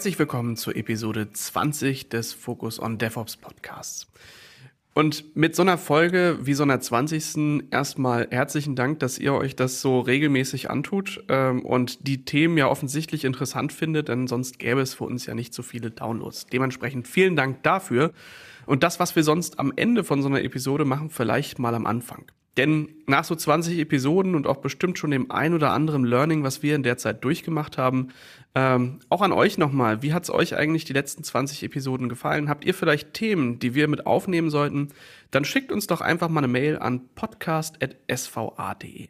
Herzlich willkommen zur Episode 20 des Focus on DevOps Podcasts. Und mit so einer Folge wie so einer 20. erstmal herzlichen Dank, dass ihr euch das so regelmäßig antut ähm, und die Themen ja offensichtlich interessant findet, denn sonst gäbe es für uns ja nicht so viele Downloads. Dementsprechend vielen Dank dafür. Und das, was wir sonst am Ende von so einer Episode machen, vielleicht mal am Anfang. Denn nach so 20 Episoden und auch bestimmt schon dem ein oder anderen Learning, was wir in der Zeit durchgemacht haben, ähm, auch an euch nochmal, wie hat es euch eigentlich die letzten 20 Episoden gefallen? Habt ihr vielleicht Themen, die wir mit aufnehmen sollten? Dann schickt uns doch einfach mal eine Mail an podcast.sva.de.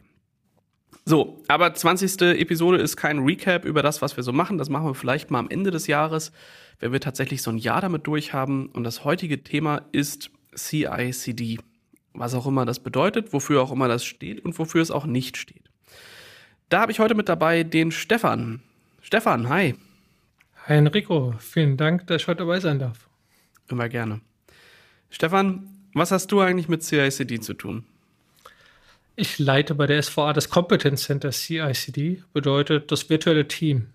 So, aber 20. Episode ist kein Recap über das, was wir so machen. Das machen wir vielleicht mal am Ende des Jahres, wenn wir tatsächlich so ein Jahr damit durchhaben. Und das heutige Thema ist CICD was auch immer das bedeutet, wofür auch immer das steht und wofür es auch nicht steht. Da habe ich heute mit dabei den Stefan. Stefan, hi. Hi Enrico, vielen Dank, dass ich heute dabei sein darf. Immer gerne. Stefan, was hast du eigentlich mit CICD zu tun? Ich leite bei der SVA das Competence Center CICD, bedeutet das virtuelle Team.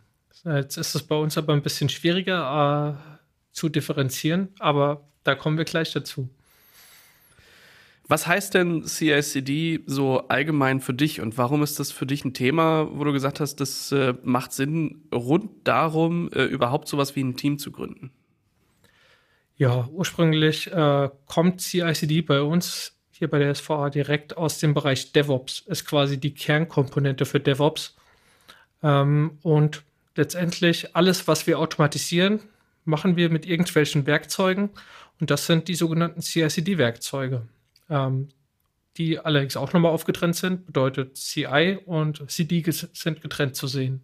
Jetzt ist es bei uns aber ein bisschen schwieriger äh, zu differenzieren, aber da kommen wir gleich dazu. Was heißt denn CICD so allgemein für dich und warum ist das für dich ein Thema, wo du gesagt hast, das äh, macht Sinn, rund darum, äh, überhaupt sowas wie ein Team zu gründen? Ja, ursprünglich äh, kommt CICD bei uns hier bei der SVA direkt aus dem Bereich DevOps, ist quasi die Kernkomponente für DevOps. Ähm, und letztendlich alles, was wir automatisieren, machen wir mit irgendwelchen Werkzeugen und das sind die sogenannten CICD-Werkzeuge ähm, die allerdings auch nochmal aufgetrennt sind. Bedeutet, CI und CD sind getrennt zu sehen.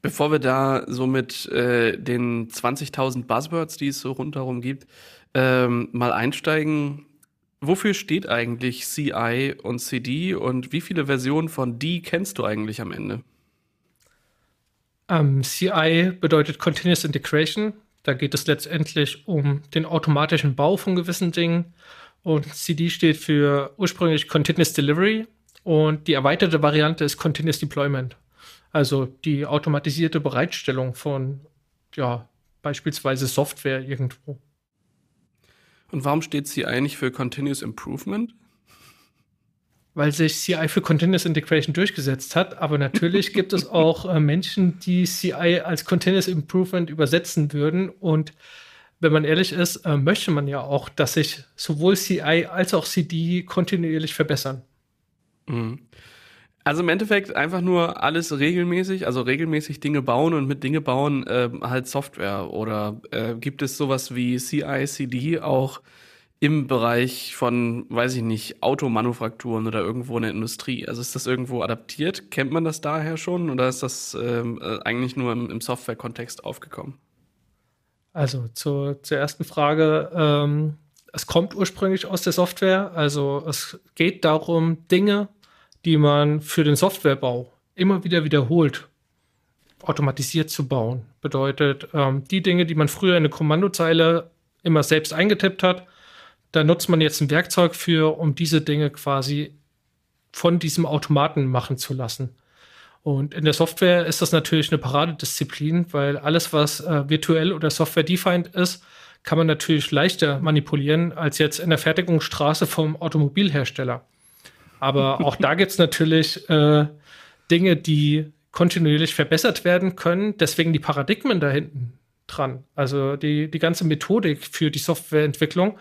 Bevor wir da so mit äh, den 20.000 Buzzwords, die es so rundherum gibt, ähm, mal einsteigen, wofür steht eigentlich CI und CD und wie viele Versionen von D kennst du eigentlich am Ende? Um, ähm, CI bedeutet Continuous Integration. Da geht es letztendlich um den automatischen Bau von gewissen Dingen. Und CD steht für ursprünglich Continuous Delivery und die erweiterte Variante ist Continuous Deployment. Also die automatisierte Bereitstellung von, ja, beispielsweise Software irgendwo. Und warum steht CI nicht für Continuous Improvement? Weil sich CI für Continuous Integration durchgesetzt hat. Aber natürlich gibt es auch äh, Menschen, die CI als Continuous Improvement übersetzen würden. Und wenn man ehrlich ist, äh, möchte man ja auch, dass sich sowohl CI als auch CD kontinuierlich verbessern. Mhm. Also im Endeffekt einfach nur alles regelmäßig, also regelmäßig Dinge bauen und mit Dinge bauen äh, halt Software. Oder äh, gibt es sowas wie CI, CD auch im Bereich von, weiß ich nicht, Automanufakturen oder irgendwo in der Industrie? Also ist das irgendwo adaptiert? Kennt man das daher schon oder ist das ähm, äh, eigentlich nur im, im Software-Kontext aufgekommen? Also zur, zur ersten Frage. Ähm, es kommt ursprünglich aus der Software. Also es geht darum, Dinge, die man für den Softwarebau immer wieder wiederholt, automatisiert zu bauen. Bedeutet, ähm, die Dinge, die man früher in eine Kommandozeile immer selbst eingetippt hat, da nutzt man jetzt ein Werkzeug für, um diese Dinge quasi von diesem Automaten machen zu lassen. Und in der Software ist das natürlich eine Paradedisziplin, weil alles, was äh, virtuell oder software-defined ist, kann man natürlich leichter manipulieren als jetzt in der Fertigungsstraße vom Automobilhersteller. Aber auch da gibt es natürlich äh, Dinge, die kontinuierlich verbessert werden können. Deswegen die Paradigmen da hinten dran. Also die, die ganze Methodik für die Softwareentwicklung,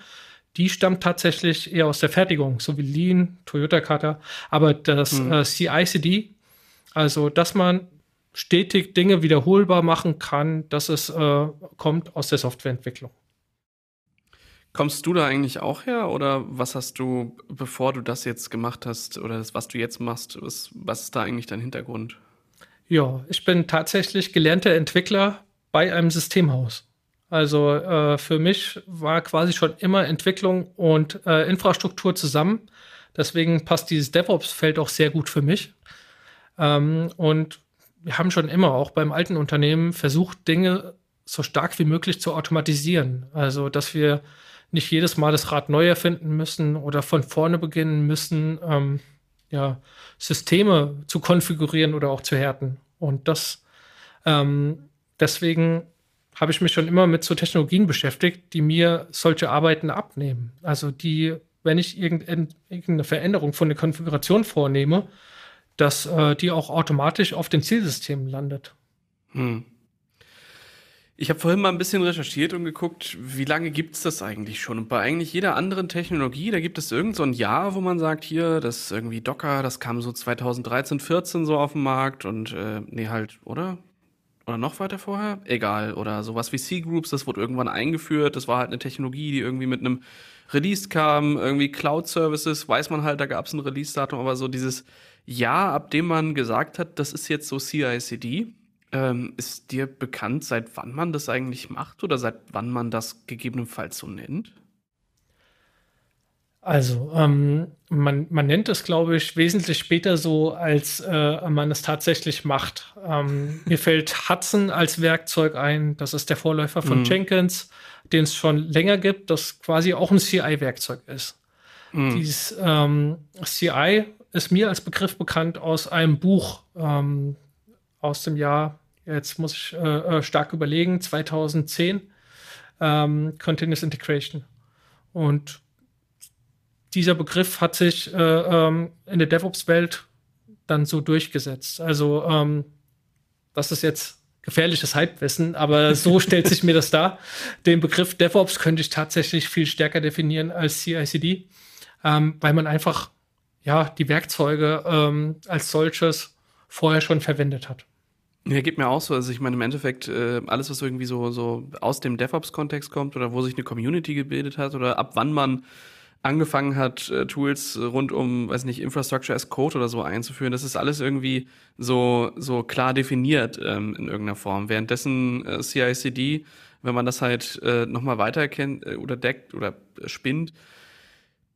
die stammt tatsächlich eher aus der Fertigung, so wie Lean, Toyota Kata. Aber das mhm. äh, CICD, also, dass man stetig Dinge wiederholbar machen kann, das ist, äh, kommt aus der Softwareentwicklung. Kommst du da eigentlich auch her oder was hast du, bevor du das jetzt gemacht hast oder das, was du jetzt machst, was, was ist da eigentlich dein Hintergrund? Ja, ich bin tatsächlich gelernter Entwickler bei einem Systemhaus. Also äh, für mich war quasi schon immer Entwicklung und äh, Infrastruktur zusammen. Deswegen passt dieses DevOps-Feld auch sehr gut für mich. Ähm, und wir haben schon immer auch beim alten Unternehmen versucht, Dinge so stark wie möglich zu automatisieren. Also, dass wir nicht jedes Mal das Rad neu erfinden müssen oder von vorne beginnen müssen, ähm, ja, Systeme zu konfigurieren oder auch zu härten. Und das ähm, deswegen habe ich mich schon immer mit so Technologien beschäftigt, die mir solche Arbeiten abnehmen. Also die, wenn ich irgendeine Veränderung von der Konfiguration vornehme, dass äh, die auch automatisch auf den Zielsystemen landet. Hm. Ich habe vorhin mal ein bisschen recherchiert und geguckt, wie lange gibt es das eigentlich schon? Und bei eigentlich jeder anderen Technologie, da gibt es irgend so ein Jahr, wo man sagt, hier, das irgendwie Docker, das kam so 2013, 14 so auf den Markt und äh, nee, halt, oder? Oder noch weiter vorher? Egal. Oder sowas wie C-Groups, das wurde irgendwann eingeführt. Das war halt eine Technologie, die irgendwie mit einem Release kam. Irgendwie Cloud-Services, weiß man halt, da gab es ein Release-Datum, aber so dieses Jahr, ab dem man gesagt hat, das ist jetzt so CI/CD, ähm, ist dir bekannt, seit wann man das eigentlich macht oder seit wann man das gegebenenfalls so nennt? Also, ähm, man, man nennt es, glaube ich, wesentlich später so, als äh, man es tatsächlich macht. Ähm, mir fällt Hudson als Werkzeug ein. Das ist der Vorläufer von mhm. Jenkins, den es schon länger gibt, das quasi auch ein CI-Werkzeug ist. Mhm. Dieses ähm, CI ist mir als Begriff bekannt aus einem Buch ähm, aus dem Jahr, jetzt muss ich äh, äh stark überlegen, 2010, ähm, Continuous Integration. Und dieser Begriff hat sich äh, ähm, in der DevOps-Welt dann so durchgesetzt. Also ähm, das ist jetzt gefährliches Halbwissen, aber so stellt sich mir das dar. Den Begriff DevOps könnte ich tatsächlich viel stärker definieren als CI/CD, ähm, weil man einfach ja die Werkzeuge ähm, als solches vorher schon verwendet hat. Ja, geht mir auch so. Also ich meine, im Endeffekt, äh, alles, was irgendwie so, so aus dem DevOps-Kontext kommt oder wo sich eine Community gebildet hat oder ab wann man angefangen hat, äh, Tools rund um, weiß nicht, Infrastructure as Code oder so einzuführen. Das ist alles irgendwie so, so klar definiert ähm, in irgendeiner Form. Währenddessen äh, CI/CD, wenn man das halt äh, nochmal weiter kennt äh, oder deckt oder spinnt,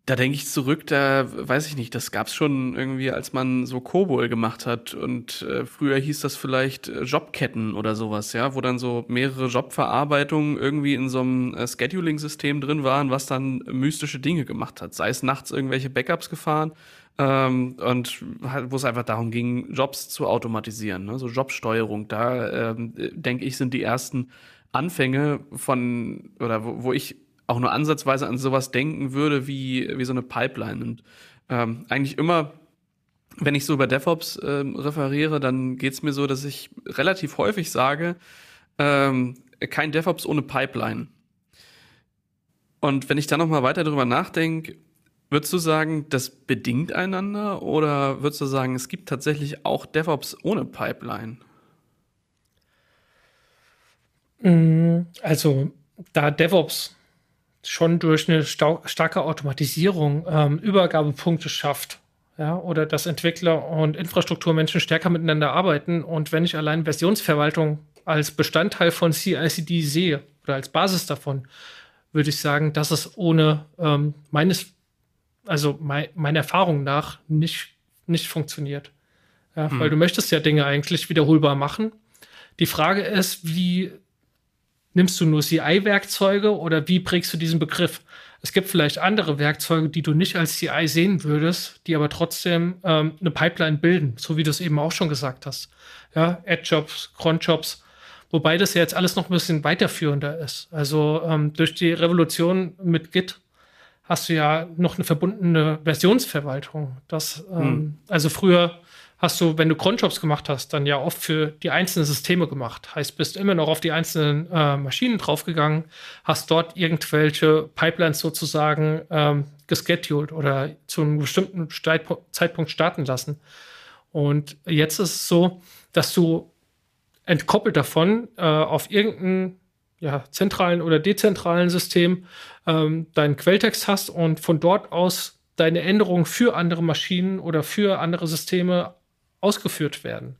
da denke ich zurück, da weiß ich nicht, das gab's schon irgendwie, als man so Kobol gemacht hat und äh, früher hieß das vielleicht äh, Jobketten oder sowas, ja, wo dann so mehrere Jobverarbeitungen irgendwie in so einem äh, Scheduling-System drin waren, was dann mystische Dinge gemacht hat, sei es nachts irgendwelche Backups gefahren ähm, und halt, wo es einfach darum ging, Jobs zu automatisieren, ne? so Jobsteuerung. Da ähm, denke ich sind die ersten Anfänge von oder wo, wo ich auch nur ansatzweise an sowas denken würde wie, wie so eine Pipeline. Und ähm, eigentlich immer, wenn ich so über DevOps ähm, referiere, dann geht es mir so, dass ich relativ häufig sage, ähm, kein DevOps ohne Pipeline. Und wenn ich da nochmal weiter drüber nachdenke, würdest du sagen, das bedingt einander oder würdest du sagen, es gibt tatsächlich auch DevOps ohne Pipeline? Mm, also, da DevOps schon durch eine starke Automatisierung ähm, Übergabepunkte schafft. Ja, oder dass Entwickler und Infrastrukturmenschen stärker miteinander arbeiten. Und wenn ich allein Versionsverwaltung als Bestandteil von CICD sehe oder als Basis davon, würde ich sagen, dass es ohne ähm, meines, also mein, meiner Erfahrung nach nicht, nicht funktioniert. Ja, hm. Weil du möchtest ja Dinge eigentlich wiederholbar machen. Die Frage ist, wie nimmst du nur CI-Werkzeuge oder wie prägst du diesen Begriff? Es gibt vielleicht andere Werkzeuge, die du nicht als CI sehen würdest, die aber trotzdem ähm, eine Pipeline bilden, so wie du es eben auch schon gesagt hast. Ja, Ad-Jobs, Cron-Jobs, wobei das ja jetzt alles noch ein bisschen weiterführender ist. Also ähm, durch die Revolution mit Git hast du ja noch eine verbundene Versionsverwaltung. Das, ähm, hm. Also früher hast du, wenn du Cronjobs gemacht hast, dann ja oft für die einzelnen Systeme gemacht. Heißt, bist immer noch auf die einzelnen äh, Maschinen draufgegangen, hast dort irgendwelche Pipelines sozusagen ähm, gescheduled oder zu einem bestimmten Zeitpunkt starten lassen. Und jetzt ist es so, dass du entkoppelt davon äh, auf irgendein ja, zentralen oder dezentralen System ähm, deinen Quelltext hast und von dort aus deine Änderungen für andere Maschinen oder für andere Systeme ausgeführt werden.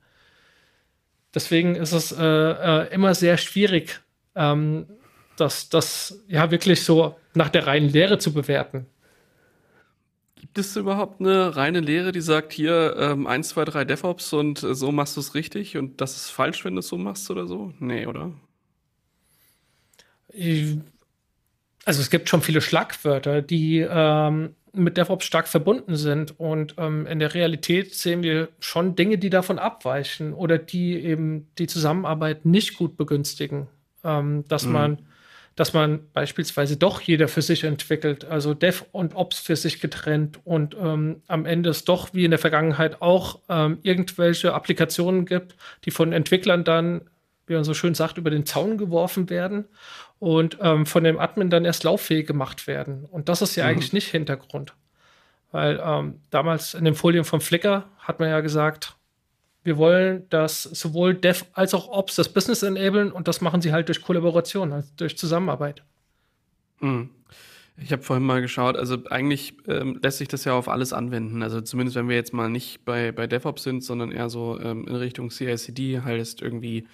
Deswegen ist es äh, äh, immer sehr schwierig, ähm, das, das ja wirklich so nach der reinen Lehre zu bewerten. Gibt es überhaupt eine reine Lehre, die sagt, hier ähm, 1, 2, 3 DevOps und äh, so machst du es richtig und das ist falsch, wenn du es so machst oder so? Nee, oder? Also es gibt schon viele Schlagwörter, die ähm, mit DevOps stark verbunden sind. Und ähm, in der Realität sehen wir schon Dinge, die davon abweichen oder die eben die Zusammenarbeit nicht gut begünstigen. Ähm, dass mhm. man dass man beispielsweise doch jeder für sich entwickelt, also Dev und Ops für sich getrennt und ähm, am Ende es doch wie in der Vergangenheit auch ähm, irgendwelche Applikationen gibt, die von Entwicklern dann, wie man so schön sagt, über den Zaun geworfen werden und ähm, von dem Admin dann erst lauffähig gemacht werden. Und das ist ja mhm. eigentlich nicht Hintergrund. Weil ähm, damals in den Folien von Flickr hat man ja gesagt, wir wollen, dass sowohl Dev als auch Ops das Business enablen und das machen sie halt durch Kollaboration, also durch Zusammenarbeit. Mhm. Ich habe vorhin mal geschaut, also eigentlich ähm, lässt sich das ja auf alles anwenden. Also zumindest wenn wir jetzt mal nicht bei, bei DevOps sind, sondern eher so ähm, in Richtung CI/CD heißt irgendwie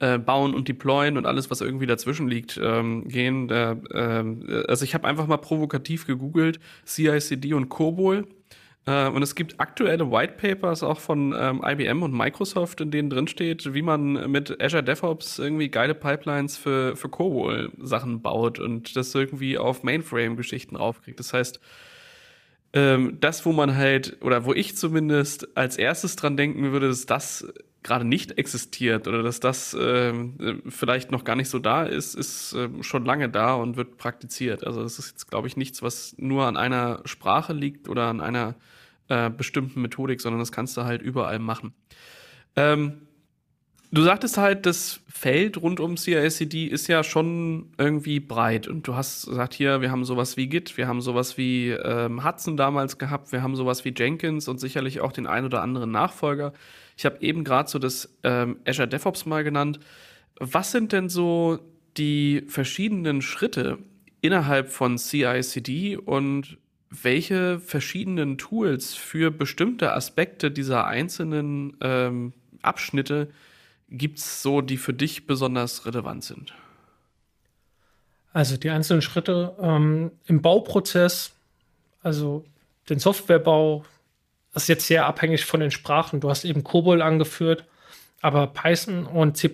äh, bauen und deployen und alles, was irgendwie dazwischen liegt, ähm, gehen. Da, äh, also ich habe einfach mal provokativ gegoogelt CI/CD und COBOL äh, und es gibt aktuelle White Papers auch von ähm, IBM und Microsoft, in denen drin steht, wie man mit Azure DevOps irgendwie geile Pipelines für, für COBOL Sachen baut und das irgendwie auf Mainframe-Geschichten raufkriegt. Das heißt, ähm, das, wo man halt, oder wo ich zumindest als erstes dran denken würde, dass das gerade nicht existiert oder dass das äh, vielleicht noch gar nicht so da ist, ist äh, schon lange da und wird praktiziert. Also das ist jetzt, glaube ich, nichts, was nur an einer Sprache liegt oder an einer äh, bestimmten Methodik, sondern das kannst du halt überall machen. Ähm, du sagtest halt, das Feld rund um CICD ist ja schon irgendwie breit. Und du hast gesagt, hier, wir haben sowas wie Git, wir haben sowas wie ähm, Hudson damals gehabt, wir haben sowas wie Jenkins und sicherlich auch den ein oder anderen Nachfolger. Ich habe eben gerade so das ähm, Azure DevOps mal genannt. Was sind denn so die verschiedenen Schritte innerhalb von CI/CD und welche verschiedenen Tools für bestimmte Aspekte dieser einzelnen ähm, Abschnitte gibt es so, die für dich besonders relevant sind? Also die einzelnen Schritte ähm, im Bauprozess, also den Softwarebau, ist jetzt sehr abhängig von den Sprachen. Du hast eben COBOL angeführt, aber Python und C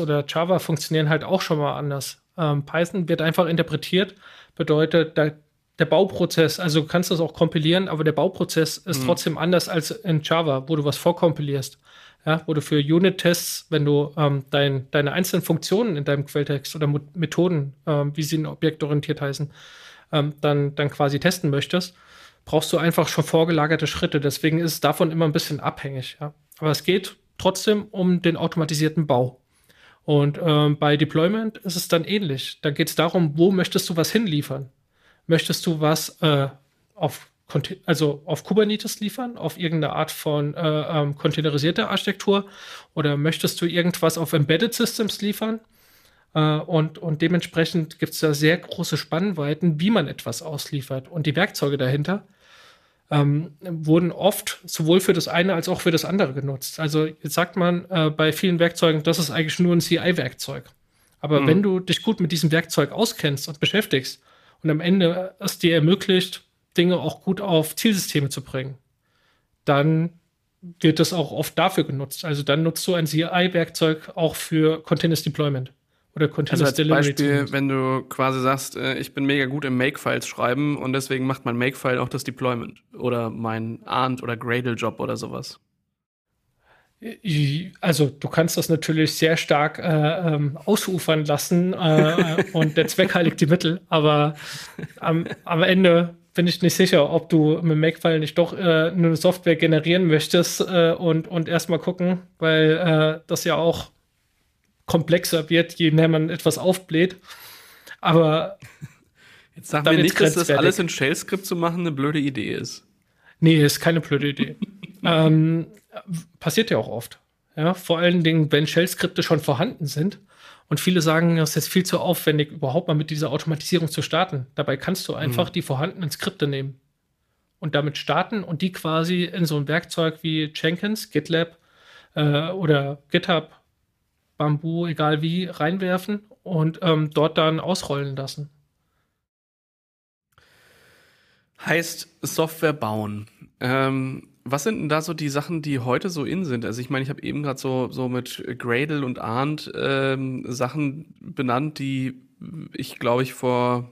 oder Java funktionieren halt auch schon mal anders. Ähm, Python wird einfach interpretiert, bedeutet, da der Bauprozess, also du kannst das auch kompilieren, aber der Bauprozess ist mhm. trotzdem anders als in Java, wo du was vorkompilierst. Ja, wo du für Unit-Tests, wenn du ähm, dein, deine einzelnen Funktionen in deinem Quelltext oder Methoden, ähm, wie sie in objektorientiert heißen, ähm, dann, dann quasi testen möchtest, brauchst du einfach schon vorgelagerte Schritte. Deswegen ist es davon immer ein bisschen abhängig. Ja. Aber es geht trotzdem um den automatisierten Bau. Und ähm, bei Deployment ist es dann ähnlich. Da geht es darum, wo möchtest du was hinliefern? Möchtest du was äh, auf, also auf Kubernetes liefern, auf irgendeine Art von äh, ähm, containerisierter Architektur? Oder möchtest du irgendwas auf Embedded Systems liefern? Äh, und, und dementsprechend gibt es da sehr große Spannweiten, wie man etwas ausliefert. Und die Werkzeuge dahinter ähm, wurden oft sowohl für das eine als auch für das andere genutzt. Also jetzt sagt man äh, bei vielen Werkzeugen, das ist eigentlich nur ein CI-Werkzeug. Aber mhm. wenn du dich gut mit diesem Werkzeug auskennst und beschäftigst, und am Ende es dir ermöglicht, Dinge auch gut auf Zielsysteme zu bringen, dann wird das auch oft dafür genutzt. Also dann nutzt du ein CI-Werkzeug auch für Continuous Deployment oder Continuous also als Delivery. Beispiel, wenn du quasi sagst, äh, ich bin mega gut im Makefiles schreiben und deswegen macht mein Makefile auch das Deployment oder mein Arndt oder Gradle-Job oder sowas. Also du kannst das natürlich sehr stark äh, ähm, ausufern lassen äh, und der Zweck heiligt die Mittel, aber am, am Ende bin ich nicht sicher, ob du mit Makefile nicht doch äh, eine Software generieren möchtest äh, und, und erstmal gucken, weil äh, das ja auch komplexer wird, je mehr man etwas aufbläht. Aber jetzt sagen wir nicht, dass das alles in Shell-Script zu machen eine blöde Idee ist. Nee, ist keine blöde Idee. ähm, passiert ja auch oft. Ja, vor allen Dingen, wenn Shell-Skripte schon vorhanden sind. Und viele sagen, es ist viel zu aufwendig, überhaupt mal mit dieser Automatisierung zu starten. Dabei kannst du einfach mhm. die vorhandenen Skripte nehmen und damit starten und die quasi in so ein Werkzeug wie Jenkins, GitLab äh, oder GitHub, Bamboo, egal wie, reinwerfen und ähm, dort dann ausrollen lassen. Heißt Software bauen. Ähm, was sind denn da so die Sachen, die heute so in sind? Also ich meine, ich habe eben gerade so, so mit Gradle und Arndt ähm, Sachen benannt, die ich glaube ich vor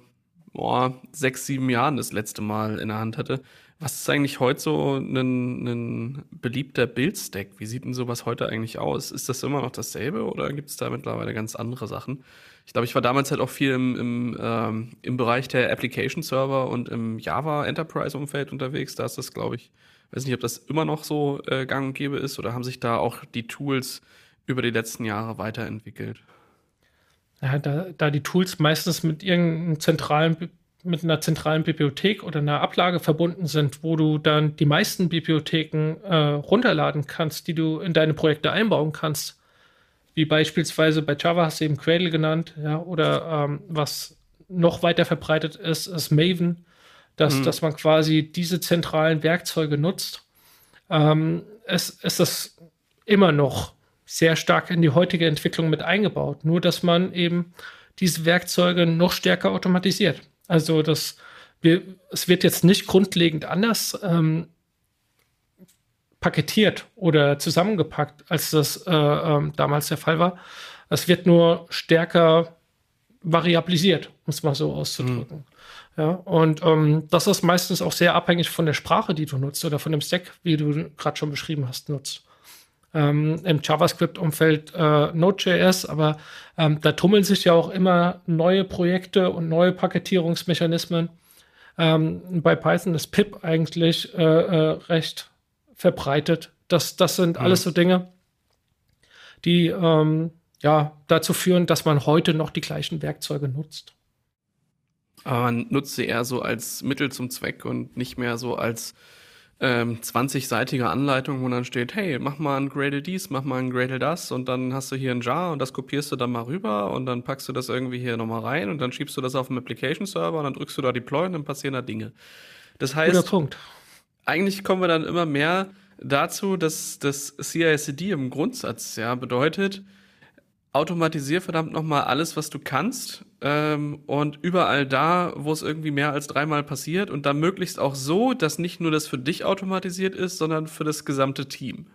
boah, sechs, sieben Jahren das letzte Mal in der Hand hatte. Was ist eigentlich heute so ein, ein beliebter Bildstack? Wie sieht denn sowas heute eigentlich aus? Ist das immer noch dasselbe oder gibt es da mittlerweile ganz andere Sachen? Ich glaube, ich war damals halt auch viel im, im, ähm, im Bereich der Application Server und im Java Enterprise Umfeld unterwegs. Da ist das, glaube ich, weiß nicht, ob das immer noch so äh, gang und gäbe ist oder haben sich da auch die Tools über die letzten Jahre weiterentwickelt? Ja, da, da die Tools meistens mit irgendeinem zentralen mit einer zentralen Bibliothek oder einer Ablage verbunden sind, wo du dann die meisten Bibliotheken äh, runterladen kannst, die du in deine Projekte einbauen kannst. Wie beispielsweise bei Java hast du eben Cradle genannt, ja, oder ähm, was noch weiter verbreitet ist, ist Maven, dass, mhm. dass man quasi diese zentralen Werkzeuge nutzt. Ähm, es ist das immer noch sehr stark in die heutige Entwicklung mit eingebaut, nur dass man eben diese Werkzeuge noch stärker automatisiert. Also das, wir, es wird jetzt nicht grundlegend anders ähm, paketiert oder zusammengepackt, als das äh, ähm, damals der Fall war. Es wird nur stärker variabilisiert, um es mal so auszudrücken. Mhm. Ja, und ähm, das ist meistens auch sehr abhängig von der Sprache, die du nutzt oder von dem Stack, wie du gerade schon beschrieben hast, nutzt ähm, im JavaScript-Umfeld äh, Node.js, aber ähm, da tummeln sich ja auch immer neue Projekte und neue Paketierungsmechanismen. Ähm, bei Python ist PIP eigentlich äh, äh, recht verbreitet. Das, das sind mhm. alles so Dinge, die ähm, ja, dazu führen, dass man heute noch die gleichen Werkzeuge nutzt. Aber man nutzt sie eher so als Mittel zum Zweck und nicht mehr so als ähm, 20-seitige Anleitung, wo dann steht, hey, mach mal ein Gradle dies, mach mal ein Gradle das und dann hast du hier ein Jar und das kopierst du dann mal rüber und dann packst du das irgendwie hier nochmal rein und dann schiebst du das auf dem Application Server und dann drückst du da Deploy und dann passieren da Dinge. Das heißt, eigentlich kommen wir dann immer mehr dazu, dass das CI/CD im Grundsatz ja bedeutet, automatisier verdammt nochmal alles, was du kannst ähm, und überall da, wo es irgendwie mehr als dreimal passiert und dann möglichst auch so, dass nicht nur das für dich automatisiert ist, sondern für das gesamte Team.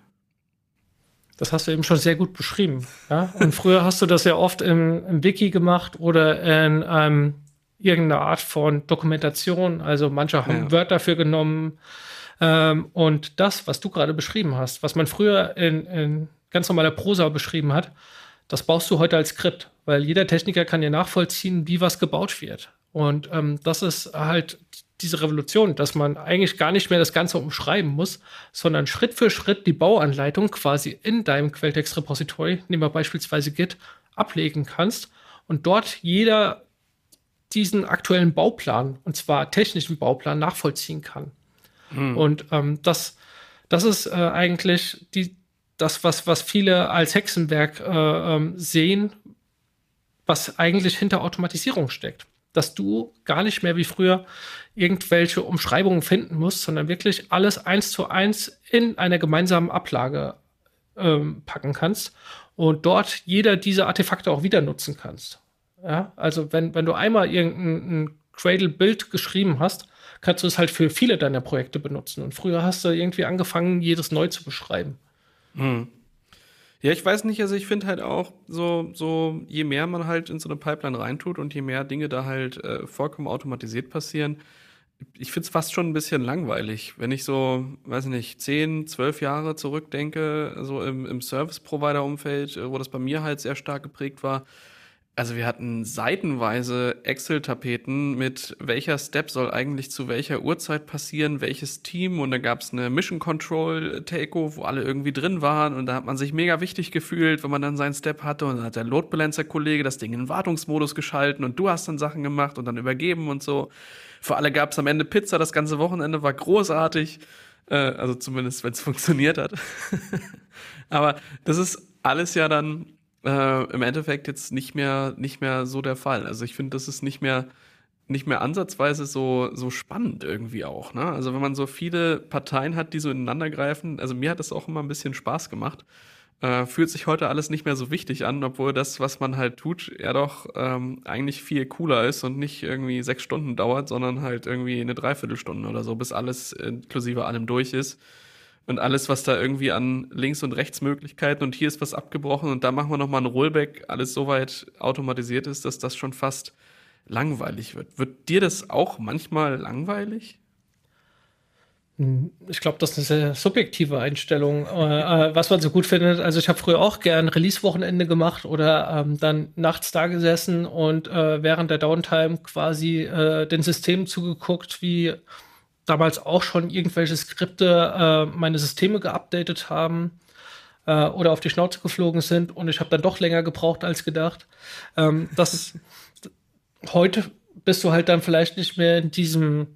Das hast du eben schon sehr gut beschrieben. Ja? Und früher hast du das ja oft im, im Wiki gemacht oder in ähm, irgendeiner Art von Dokumentation. Also manche haben ja. Wörter dafür genommen. Ähm, und das, was du gerade beschrieben hast, was man früher in, in ganz normaler Prosa beschrieben hat, das baust du heute als Skript, weil jeder Techniker kann ja nachvollziehen, wie was gebaut wird. Und ähm, das ist halt diese Revolution, dass man eigentlich gar nicht mehr das Ganze umschreiben muss, sondern Schritt für Schritt die Bauanleitung quasi in deinem Quelltext-Repository, nehmen wir beispielsweise Git, ablegen kannst und dort jeder diesen aktuellen Bauplan, und zwar technischen Bauplan, nachvollziehen kann. Hm. Und ähm, das, das ist äh, eigentlich die, das, was, was viele als Hexenwerk äh, ähm, sehen, was eigentlich hinter Automatisierung steckt. Dass du gar nicht mehr wie früher irgendwelche Umschreibungen finden musst, sondern wirklich alles eins zu eins in einer gemeinsamen Ablage ähm, packen kannst und dort jeder dieser Artefakte auch wieder nutzen kannst. Ja, also wenn, wenn du einmal irgendein Cradle-Bild geschrieben hast, kannst du es halt für viele deiner Projekte benutzen. Und früher hast du irgendwie angefangen, jedes neu zu beschreiben. Hm. Ja, ich weiß nicht, also ich finde halt auch so, so, je mehr man halt in so eine Pipeline reintut und je mehr Dinge da halt äh, vollkommen automatisiert passieren, ich finde es fast schon ein bisschen langweilig, wenn ich so, weiß ich nicht, 10, 12 Jahre zurückdenke, so im, im Service-Provider-Umfeld, äh, wo das bei mir halt sehr stark geprägt war, also wir hatten seitenweise Excel-Tapeten mit welcher Step soll eigentlich zu welcher Uhrzeit passieren, welches Team. Und da gab es eine Mission Control Takeover, wo alle irgendwie drin waren. Und da hat man sich mega wichtig gefühlt, wenn man dann seinen Step hatte. Und dann hat der Load Balancer Kollege das Ding in Wartungsmodus geschalten. Und du hast dann Sachen gemacht und dann übergeben und so. Für alle gab es am Ende Pizza, das ganze Wochenende war großartig, äh, also zumindest wenn es funktioniert hat. Aber das ist alles ja dann äh, im Endeffekt jetzt nicht mehr, nicht mehr so der Fall. Also ich finde, das ist nicht mehr, nicht mehr ansatzweise so, so spannend irgendwie auch. Ne? Also wenn man so viele Parteien hat, die so ineinander greifen, also mir hat das auch immer ein bisschen Spaß gemacht. Äh, fühlt sich heute alles nicht mehr so wichtig an, obwohl das, was man halt tut, ja doch ähm, eigentlich viel cooler ist und nicht irgendwie sechs Stunden dauert, sondern halt irgendwie eine Dreiviertelstunde oder so, bis alles inklusive allem durch ist. Und alles, was da irgendwie an Links- und Rechtsmöglichkeiten und hier ist was abgebrochen und da machen wir nochmal ein Rollback, alles so weit automatisiert ist, dass das schon fast langweilig wird. Wird dir das auch manchmal langweilig? Hm, ich glaube, das ist eine sehr subjektive Einstellung, äh, äh, was man so gut findet. Also ich habe früher auch gern Release-Wochenende gemacht oder ähm, dann nachts da gesessen und äh, während der Downtime quasi äh, den Systemen zugeguckt, wie damals auch schon irgendwelche Skripte äh, meine Systeme geupdatet haben äh, oder auf die Schnauze geflogen sind und ich habe dann doch länger gebraucht als gedacht. Ähm, das ist, heute bist du halt dann vielleicht nicht mehr in diesem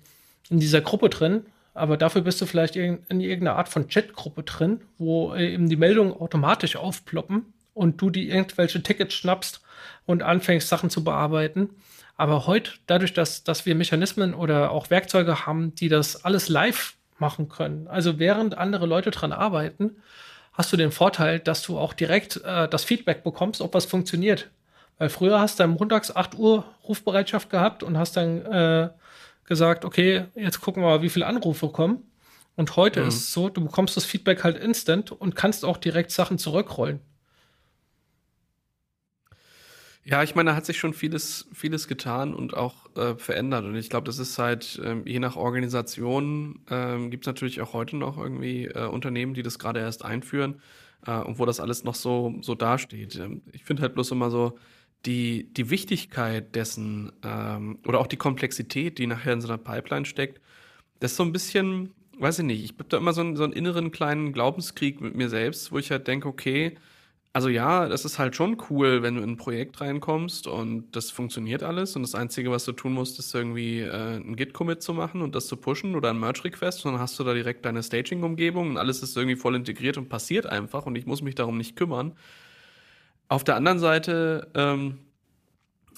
in dieser Gruppe drin, aber dafür bist du vielleicht in, irgendeiner Art von Chatgruppe drin, wo eben die Meldungen automatisch aufploppen und du die irgendwelche Tickets schnappst und anfängst, Sachen zu bearbeiten. Aber heute, dadurch, dass, dass wir Mechanismen oder auch Werkzeuge haben, die das alles live machen können, also während andere Leute dran arbeiten, hast du den Vorteil, dass du auch direkt äh, das Feedback bekommst, ob was funktioniert. Weil früher hast du am montags 8 Uhr Rufbereitschaft gehabt und hast dann äh, gesagt, okay, jetzt gucken wir mal, wie viele Anrufe kommen. Und heute mhm. ist es so, du bekommst das Feedback halt instant und kannst auch direkt Sachen zurückrollen. Ja, ich meine, da hat sich schon vieles, vieles getan und auch äh, verändert. Und ich glaube, das ist halt, ähm, je nach Organisation, ähm, gibt es natürlich auch heute noch irgendwie äh, Unternehmen, die das gerade erst einführen äh, und wo das alles noch so, so dasteht. Ähm, ich finde halt bloß immer so, die, die Wichtigkeit dessen ähm, oder auch die Komplexität, die nachher in so einer Pipeline steckt, das ist so ein bisschen, weiß ich nicht, ich habe da immer so einen, so einen inneren kleinen Glaubenskrieg mit mir selbst, wo ich halt denke, okay, also ja, das ist halt schon cool, wenn du in ein Projekt reinkommst und das funktioniert alles und das Einzige, was du tun musst, ist irgendwie äh, ein Git-Commit zu machen und das zu pushen oder ein Merge-Request und dann hast du da direkt deine Staging-Umgebung und alles ist irgendwie voll integriert und passiert einfach und ich muss mich darum nicht kümmern. Auf der anderen Seite ähm,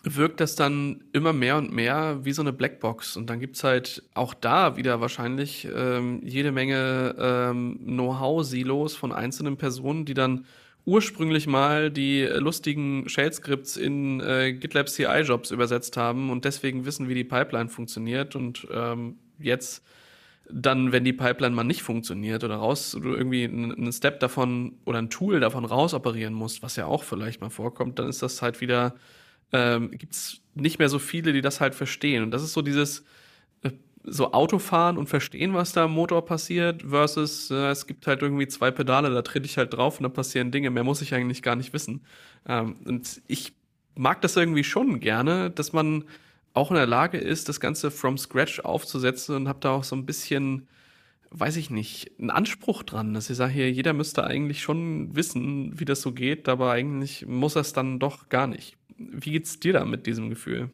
wirkt das dann immer mehr und mehr wie so eine Blackbox. Und dann gibt's halt auch da wieder wahrscheinlich ähm, jede Menge ähm, Know-how-Silos von einzelnen Personen, die dann ursprünglich mal die lustigen Shell-Skripts in äh, GitLab CI-Jobs übersetzt haben und deswegen wissen, wie die Pipeline funktioniert und ähm, jetzt dann, wenn die Pipeline mal nicht funktioniert oder raus, du irgendwie einen Step davon oder ein Tool davon rausoperieren musst, was ja auch vielleicht mal vorkommt, dann ist das halt wieder, ähm, gibt es nicht mehr so viele, die das halt verstehen. Und das ist so dieses so Autofahren und verstehen, was da am Motor passiert, versus äh, es gibt halt irgendwie zwei Pedale, da trete ich halt drauf und da passieren Dinge, mehr muss ich eigentlich gar nicht wissen. Ähm, und ich mag das irgendwie schon gerne, dass man auch in der Lage ist, das Ganze from scratch aufzusetzen und habe da auch so ein bisschen, weiß ich nicht, einen Anspruch dran, dass ich sage hier, jeder müsste eigentlich schon wissen, wie das so geht, aber eigentlich muss er es dann doch gar nicht. Wie geht's dir da mit diesem Gefühl?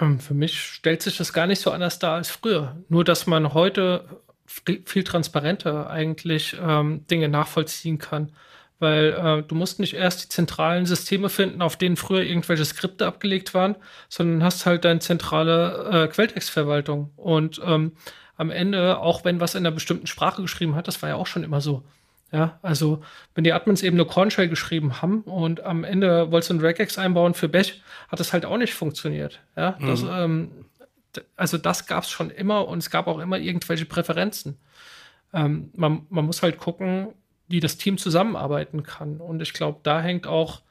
Ähm, für mich stellt sich das gar nicht so anders dar als früher. Nur, dass man heute viel transparenter eigentlich ähm, Dinge nachvollziehen kann weil äh, du musst nicht erst die zentralen Systeme finden, auf denen früher irgendwelche Skripte abgelegt waren, sondern hast halt deine zentrale äh, Quelltextverwaltung. Und ähm, am Ende, auch wenn was in einer bestimmten Sprache geschrieben hat, das war ja auch schon immer so. Ja, also wenn die Admins eben eine Cornshell geschrieben haben und am Ende wolltest du ein Regex einbauen für Bash, hat das halt auch nicht funktioniert. Ja, mhm. das, ähm, also das gab es schon immer und es gab auch immer irgendwelche Präferenzen. Ähm, man, man muss halt gucken, wie das Team zusammenarbeiten kann. Und ich glaube, da hängt auch,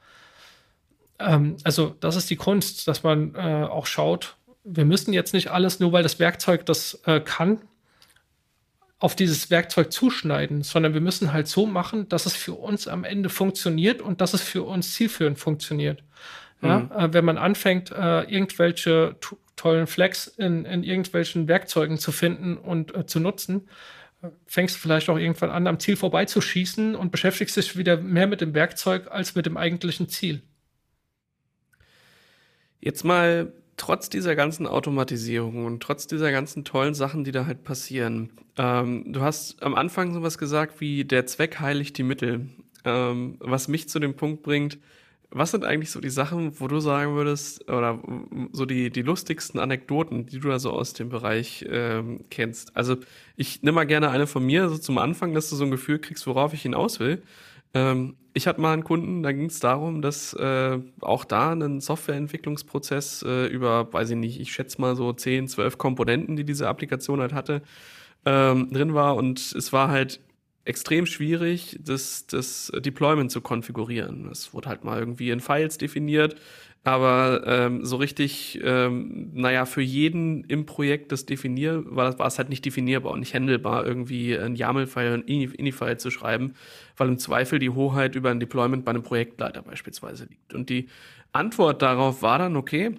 ähm, also das ist die Kunst, dass man äh, auch schaut, wir müssen jetzt nicht alles, nur weil das Werkzeug das äh, kann, auf dieses Werkzeug zuschneiden, sondern wir müssen halt so machen, dass es für uns am Ende funktioniert und dass es für uns zielführend funktioniert. Ja? Mhm. Äh, wenn man anfängt, äh, irgendwelche tollen Flex in, in irgendwelchen Werkzeugen zu finden und äh, zu nutzen, fängst du vielleicht auch irgendwann an, am Ziel vorbeizuschießen und beschäftigst dich wieder mehr mit dem Werkzeug als mit dem eigentlichen Ziel. Jetzt mal trotz dieser ganzen Automatisierung und trotz dieser ganzen tollen Sachen, die da halt passieren. Ähm, du hast am Anfang sowas gesagt wie der Zweck heiligt die Mittel, ähm, was mich zu dem Punkt bringt, was sind eigentlich so die Sachen, wo du sagen würdest, oder so die, die lustigsten Anekdoten, die du da so aus dem Bereich ähm, kennst? Also ich nehme mal gerne eine von mir, so zum Anfang, dass du so ein Gefühl kriegst, worauf ich hinaus will. Ähm, ich hatte mal einen Kunden, da ging es darum, dass äh, auch da ein Softwareentwicklungsprozess äh, über, weiß ich nicht, ich schätze mal so 10, 12 Komponenten, die diese Applikation halt hatte, ähm, drin war. Und es war halt extrem schwierig, das, das Deployment zu konfigurieren. Es wurde halt mal irgendwie in Files definiert, aber ähm, so richtig, ähm, naja, für jeden im Projekt das definier, war, war es halt nicht definierbar und nicht handelbar, irgendwie ein YAML-File und INI-File zu schreiben, weil im Zweifel die Hoheit über ein Deployment bei einem Projektleiter beispielsweise liegt. Und die Antwort darauf war dann, okay,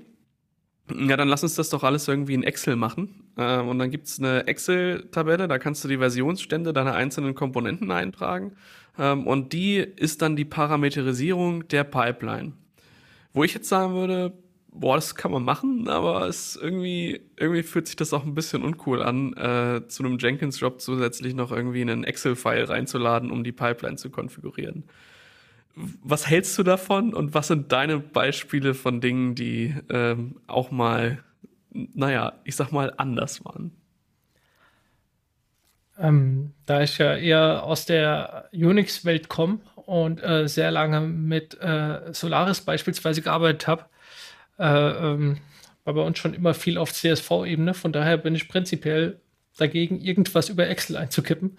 ja, dann lass uns das doch alles irgendwie in Excel machen. Äh, und dann gibt's eine Excel-Tabelle, da kannst du die Versionsstände deiner einzelnen Komponenten eintragen. Ähm, und die ist dann die Parameterisierung der Pipeline. Wo ich jetzt sagen würde, boah, das kann man machen, aber es irgendwie, irgendwie fühlt sich das auch ein bisschen uncool an, äh, zu einem Jenkins-Job zusätzlich noch irgendwie einen Excel-File reinzuladen, um die Pipeline zu konfigurieren was hältst du davon und was sind deine Beispiele von Dingen, die ähm, auch mal, naja, ich sag mal, anders waren? Ähm, da ich ja eher aus der Unix-Welt komme und äh, sehr lange mit äh, Solaris beispielsweise gearbeitet habe, äh, ähm, war bei uns schon immer viel auf CSV-Ebene. Von daher bin ich prinzipiell dagegen, irgendwas über Excel einzukippen.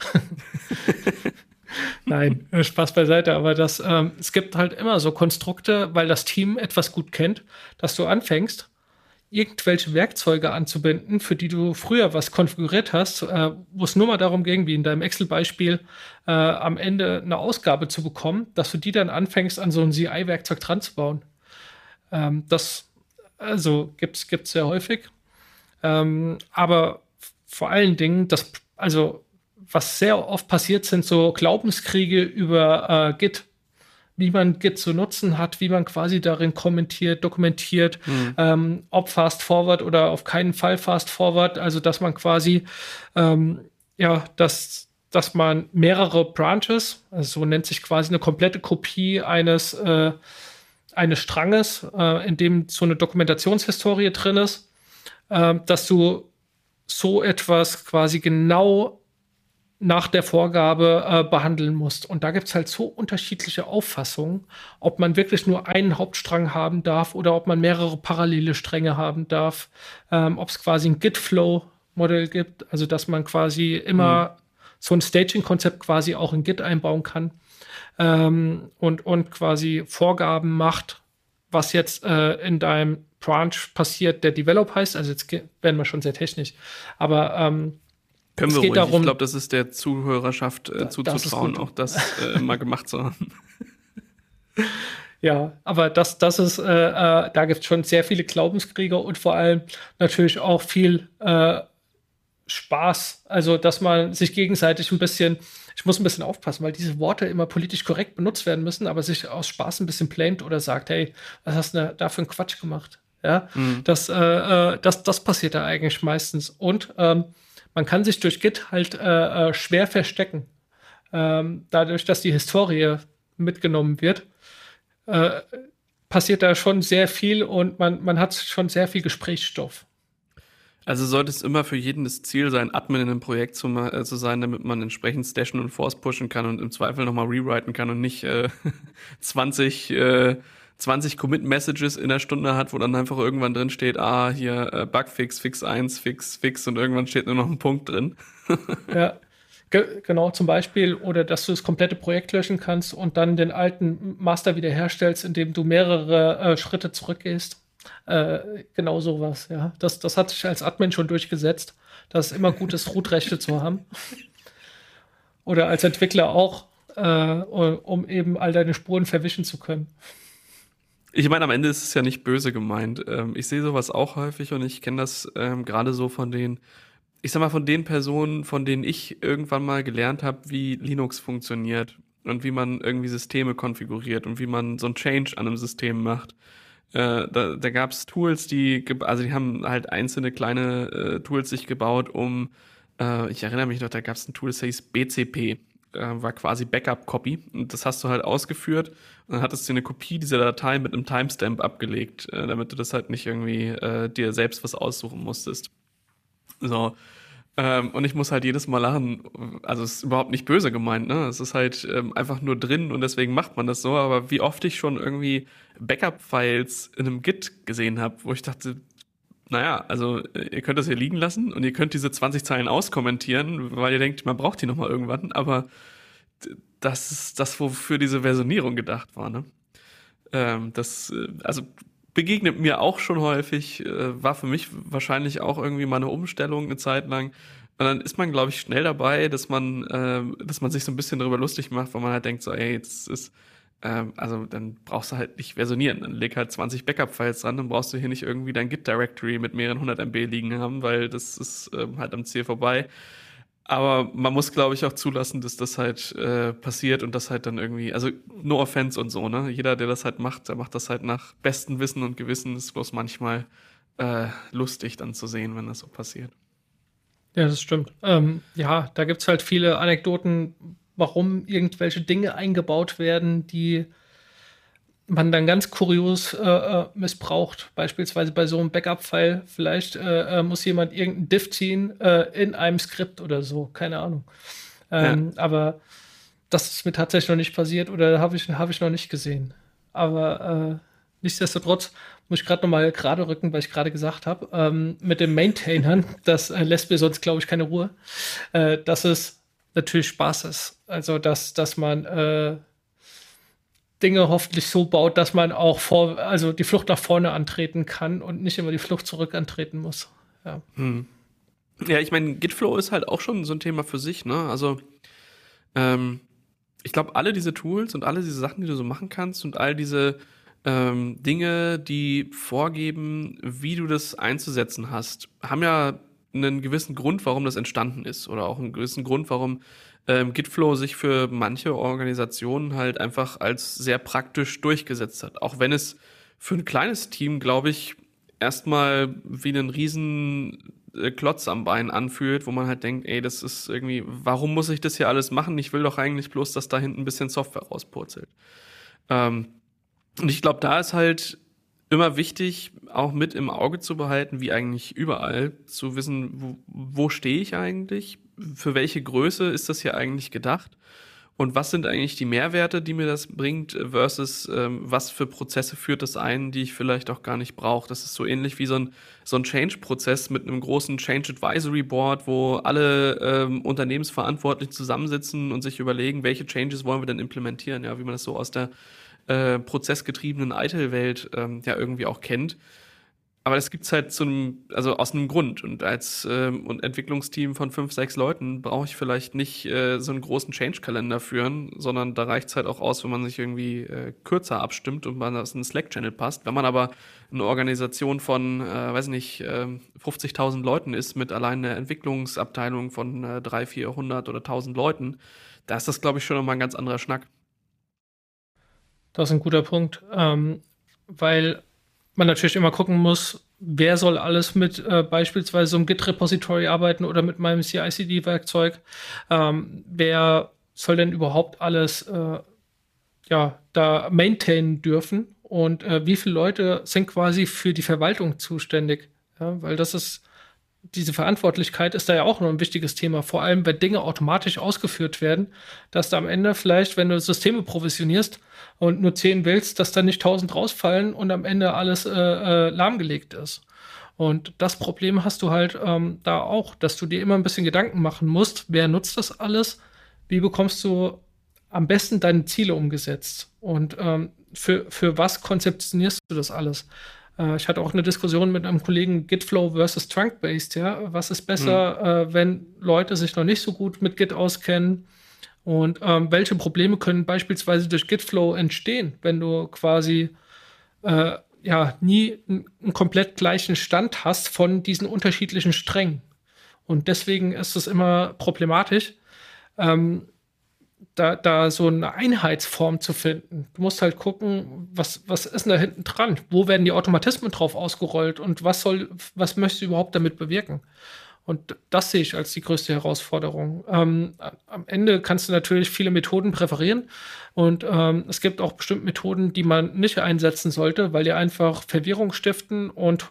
Nein, äh, Spaß beiseite, aber das, ähm, es gibt halt immer so Konstrukte, weil das Team etwas gut kennt, dass du anfängst, irgendwelche Werkzeuge anzubinden, für die du früher was konfiguriert hast, äh, wo es nur mal darum ging, wie in deinem Excel-Beispiel, äh, am Ende eine Ausgabe zu bekommen, dass du die dann anfängst, an so ein CI-Werkzeug dran zu bauen. Ähm, das, also gibt's, gibt's sehr häufig. Ähm, aber vor allen Dingen, das, also was sehr oft passiert, sind so Glaubenskriege über äh, Git, wie man Git zu nutzen hat, wie man quasi darin kommentiert, dokumentiert, mhm. ähm, ob Fast Forward oder auf keinen Fall Fast Forward, also dass man quasi ähm, ja, dass, dass man mehrere Branches, also so nennt sich quasi eine komplette Kopie eines äh, eines Stranges, äh, in dem so eine Dokumentationshistorie drin ist, äh, dass du so etwas quasi genau nach der Vorgabe äh, behandeln musst. Und da gibt es halt so unterschiedliche Auffassungen, ob man wirklich nur einen Hauptstrang haben darf oder ob man mehrere parallele Stränge haben darf, ähm, ob es quasi ein Git-Flow-Modell gibt, also dass man quasi immer mhm. so ein Staging-Konzept quasi auch in Git einbauen kann ähm, und, und quasi Vorgaben macht, was jetzt äh, in deinem Branch passiert, der Develop heißt. Also jetzt werden wir schon sehr technisch, aber ähm, können wir ruhig. Darum, ich glaube, das ist der Zuhörerschaft äh, zuzutrauen, das auch das äh, mal gemacht zu haben. Ja, aber das, das ist, äh, äh, da gibt es schon sehr viele Glaubenskrieger und vor allem natürlich auch viel äh, Spaß. Also, dass man sich gegenseitig ein bisschen, ich muss ein bisschen aufpassen, weil diese Worte immer politisch korrekt benutzt werden müssen, aber sich aus Spaß ein bisschen plänt oder sagt, hey, was hast du da für einen Quatsch gemacht? Ja, mhm. das, äh, äh, das, das passiert da eigentlich meistens. Und ähm, man kann sich durch Git halt äh, äh, schwer verstecken. Ähm, dadurch, dass die Historie mitgenommen wird, äh, passiert da schon sehr viel und man, man hat schon sehr viel Gesprächsstoff. Also sollte es immer für jeden das Ziel sein, Admin in einem Projekt zu, äh, zu sein, damit man entsprechend stashen und force pushen kann und im Zweifel nochmal rewriten kann und nicht äh, 20 äh, 20 Commit-Messages in der Stunde hat, wo dann einfach irgendwann drin steht, ah, hier äh, Bugfix, Fix 1, Fix, Fix und irgendwann steht nur noch ein Punkt drin. ja, ge genau, zum Beispiel, oder dass du das komplette Projekt löschen kannst und dann den alten Master wiederherstellst, indem du mehrere äh, Schritte zurückgehst. Äh, genau sowas, ja. Das, das hat sich als Admin schon durchgesetzt, dass es immer gut ist, Root-Rechte zu haben. Oder als Entwickler auch, äh, um eben all deine Spuren verwischen zu können. Ich meine, am Ende ist es ja nicht böse gemeint. Ähm, ich sehe sowas auch häufig und ich kenne das ähm, gerade so von den, ich sag mal, von den Personen, von denen ich irgendwann mal gelernt habe, wie Linux funktioniert und wie man irgendwie Systeme konfiguriert und wie man so ein Change an einem System macht. Äh, da da gab es Tools, die, also die haben halt einzelne kleine äh, Tools sich gebaut, um, äh, ich erinnere mich noch, da gab es ein Tool, das hieß BCP äh, war quasi Backup-Copy. Und das hast du halt ausgeführt dann hattest du eine Kopie dieser Datei mit einem Timestamp abgelegt, äh, damit du das halt nicht irgendwie äh, dir selbst was aussuchen musstest. So. Ähm, und ich muss halt jedes Mal lachen. Also es ist überhaupt nicht böse gemeint, ne? Es ist halt ähm, einfach nur drin und deswegen macht man das so. Aber wie oft ich schon irgendwie Backup-Files in einem Git gesehen habe, wo ich dachte, naja, also äh, ihr könnt das hier liegen lassen und ihr könnt diese 20 Zeilen auskommentieren, weil ihr denkt, man braucht die nochmal irgendwann, aber das ist das, wofür diese Versionierung gedacht war. Ne? Ähm, das, äh, also begegnet mir auch schon häufig, äh, war für mich wahrscheinlich auch irgendwie mal eine Umstellung eine Zeit lang. Und dann ist man, glaube ich, schnell dabei, dass man, äh, dass man sich so ein bisschen darüber lustig macht, weil man halt denkt, so, ey, jetzt ist, ähm, also dann brauchst du halt nicht versionieren. Dann leg halt 20 Backup-Files dran, dann brauchst du hier nicht irgendwie dein Git-Directory mit mehreren hundert MB liegen haben, weil das ist ähm, halt am Ziel vorbei. Aber man muss, glaube ich, auch zulassen, dass das halt äh, passiert und das halt dann irgendwie, also no offense und so, ne? Jeder, der das halt macht, der macht das halt nach bestem Wissen und Gewissen. Ist bloß manchmal äh, lustig dann zu sehen, wenn das so passiert. Ja, das stimmt. Ähm, ja, da gibt es halt viele Anekdoten, warum irgendwelche Dinge eingebaut werden, die man dann ganz kurios äh, äh, missbraucht. Beispielsweise bei so einem Backup-File. Vielleicht äh, äh, muss jemand irgendeinen Diff ziehen äh, in einem Skript oder so. Keine Ahnung. Ähm, ja. Aber das ist mir tatsächlich noch nicht passiert oder habe ich, hab ich noch nicht gesehen. Aber äh, nichtsdestotrotz muss ich gerade noch mal gerade rücken, weil ich gerade gesagt habe, ähm, mit den Maintainern, das lässt mir sonst, glaube ich, keine Ruhe, dass es natürlich Spaß ist. Also, dass, dass man Dinge hoffentlich so baut, dass man auch vor, also die Flucht nach vorne antreten kann und nicht immer die Flucht zurück antreten muss. Ja, hm. ja ich meine, Gitflow ist halt auch schon so ein Thema für sich, ne? Also, ähm, ich glaube, alle diese Tools und alle diese Sachen, die du so machen kannst und all diese ähm, Dinge, die vorgeben, wie du das einzusetzen hast, haben ja einen gewissen Grund, warum das entstanden ist oder auch einen gewissen Grund, warum ähm, Gitflow sich für manche Organisationen halt einfach als sehr praktisch durchgesetzt hat. Auch wenn es für ein kleines Team, glaube ich, erstmal wie einen riesen äh, Klotz am Bein anfühlt, wo man halt denkt, ey, das ist irgendwie, warum muss ich das hier alles machen? Ich will doch eigentlich bloß, dass da hinten ein bisschen Software rauspurzelt. Ähm, und ich glaube, da ist halt immer wichtig, auch mit im Auge zu behalten, wie eigentlich überall, zu wissen, wo, wo stehe ich eigentlich, für welche Größe ist das hier eigentlich gedacht und was sind eigentlich die Mehrwerte, die mir das bringt, versus ähm, was für Prozesse führt das ein, die ich vielleicht auch gar nicht brauche. Das ist so ähnlich wie so ein, so ein Change-Prozess mit einem großen Change Advisory Board, wo alle ähm, Unternehmensverantwortlichen zusammensitzen und sich überlegen, welche Changes wollen wir denn implementieren, ja, wie man das so aus der äh, prozessgetriebenen ITIL-Welt ähm, ja irgendwie auch kennt. Aber das gibt's halt zu einem, also aus einem Grund. Und als ähm, und Entwicklungsteam von fünf, sechs Leuten brauche ich vielleicht nicht äh, so einen großen Change-Kalender führen, sondern da reicht's halt auch aus, wenn man sich irgendwie äh, kürzer abstimmt und man das in Slack-Channel passt. Wenn man aber eine Organisation von, äh, weiß nicht, äh, 50.000 Leuten ist mit allein einer Entwicklungsabteilung von äh, 300, 400 oder 1000 Leuten, da ist das, glaube ich, schon nochmal ein ganz anderer Schnack. Das ist ein guter Punkt, ähm, weil man natürlich immer gucken muss, wer soll alles mit äh, beispielsweise so einem Git-Repository arbeiten oder mit meinem CI/CD-Werkzeug. Ähm, wer soll denn überhaupt alles äh, ja, da maintainen dürfen und äh, wie viele Leute sind quasi für die Verwaltung zuständig? Ja, weil das ist diese Verantwortlichkeit ist da ja auch noch ein wichtiges Thema, vor allem wenn Dinge automatisch ausgeführt werden, dass du am Ende vielleicht, wenn du Systeme provisionierst und nur 10 willst, dass da nicht 1000 rausfallen und am Ende alles äh, äh, lahmgelegt ist. Und das Problem hast du halt ähm, da auch, dass du dir immer ein bisschen Gedanken machen musst, wer nutzt das alles, wie bekommst du am besten deine Ziele umgesetzt und ähm, für, für was konzeptionierst du das alles? Äh, ich hatte auch eine Diskussion mit einem Kollegen Gitflow versus Trunk-Based, ja. Was ist besser, mhm. äh, wenn Leute sich noch nicht so gut mit Git auskennen? Und ähm, welche Probleme können beispielsweise durch Gitflow entstehen, wenn du quasi äh, ja nie einen komplett gleichen Stand hast von diesen unterschiedlichen Strängen? Und deswegen ist es immer problematisch. Ähm, da, da so eine Einheitsform zu finden. Du musst halt gucken, was, was ist denn da hinten dran? Wo werden die Automatismen drauf ausgerollt und was soll, was möchtest du überhaupt damit bewirken? Und das sehe ich als die größte Herausforderung. Ähm, am Ende kannst du natürlich viele Methoden präferieren und ähm, es gibt auch bestimmte Methoden, die man nicht einsetzen sollte, weil die einfach Verwirrung stiften und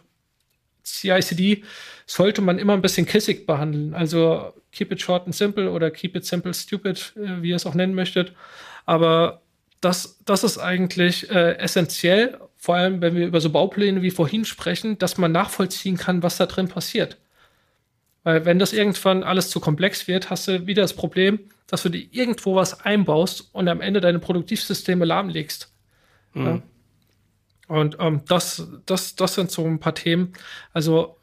CICD sollte man immer ein bisschen kissig behandeln. Also keep it short and simple oder keep it simple stupid, äh, wie ihr es auch nennen möchtet. Aber das, das ist eigentlich äh, essentiell, vor allem wenn wir über so Baupläne wie vorhin sprechen, dass man nachvollziehen kann, was da drin passiert. Weil wenn das irgendwann alles zu komplex wird, hast du wieder das Problem, dass du dir irgendwo was einbaust und am Ende deine Produktivsysteme lahmlegst. Mhm. Ja? Und ähm, das, das, das sind so ein paar Themen. Also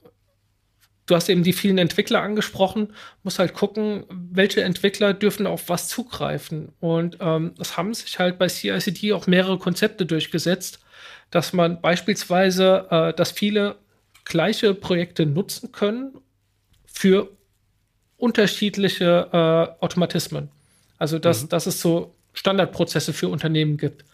du hast eben die vielen Entwickler angesprochen, muss halt gucken, welche Entwickler dürfen auf was zugreifen. Und ähm, es haben sich halt bei CICD auch mehrere Konzepte durchgesetzt, dass man beispielsweise, äh, dass viele gleiche Projekte nutzen können für unterschiedliche äh, Automatismen. Also dass, mhm. dass es so Standardprozesse für Unternehmen gibt.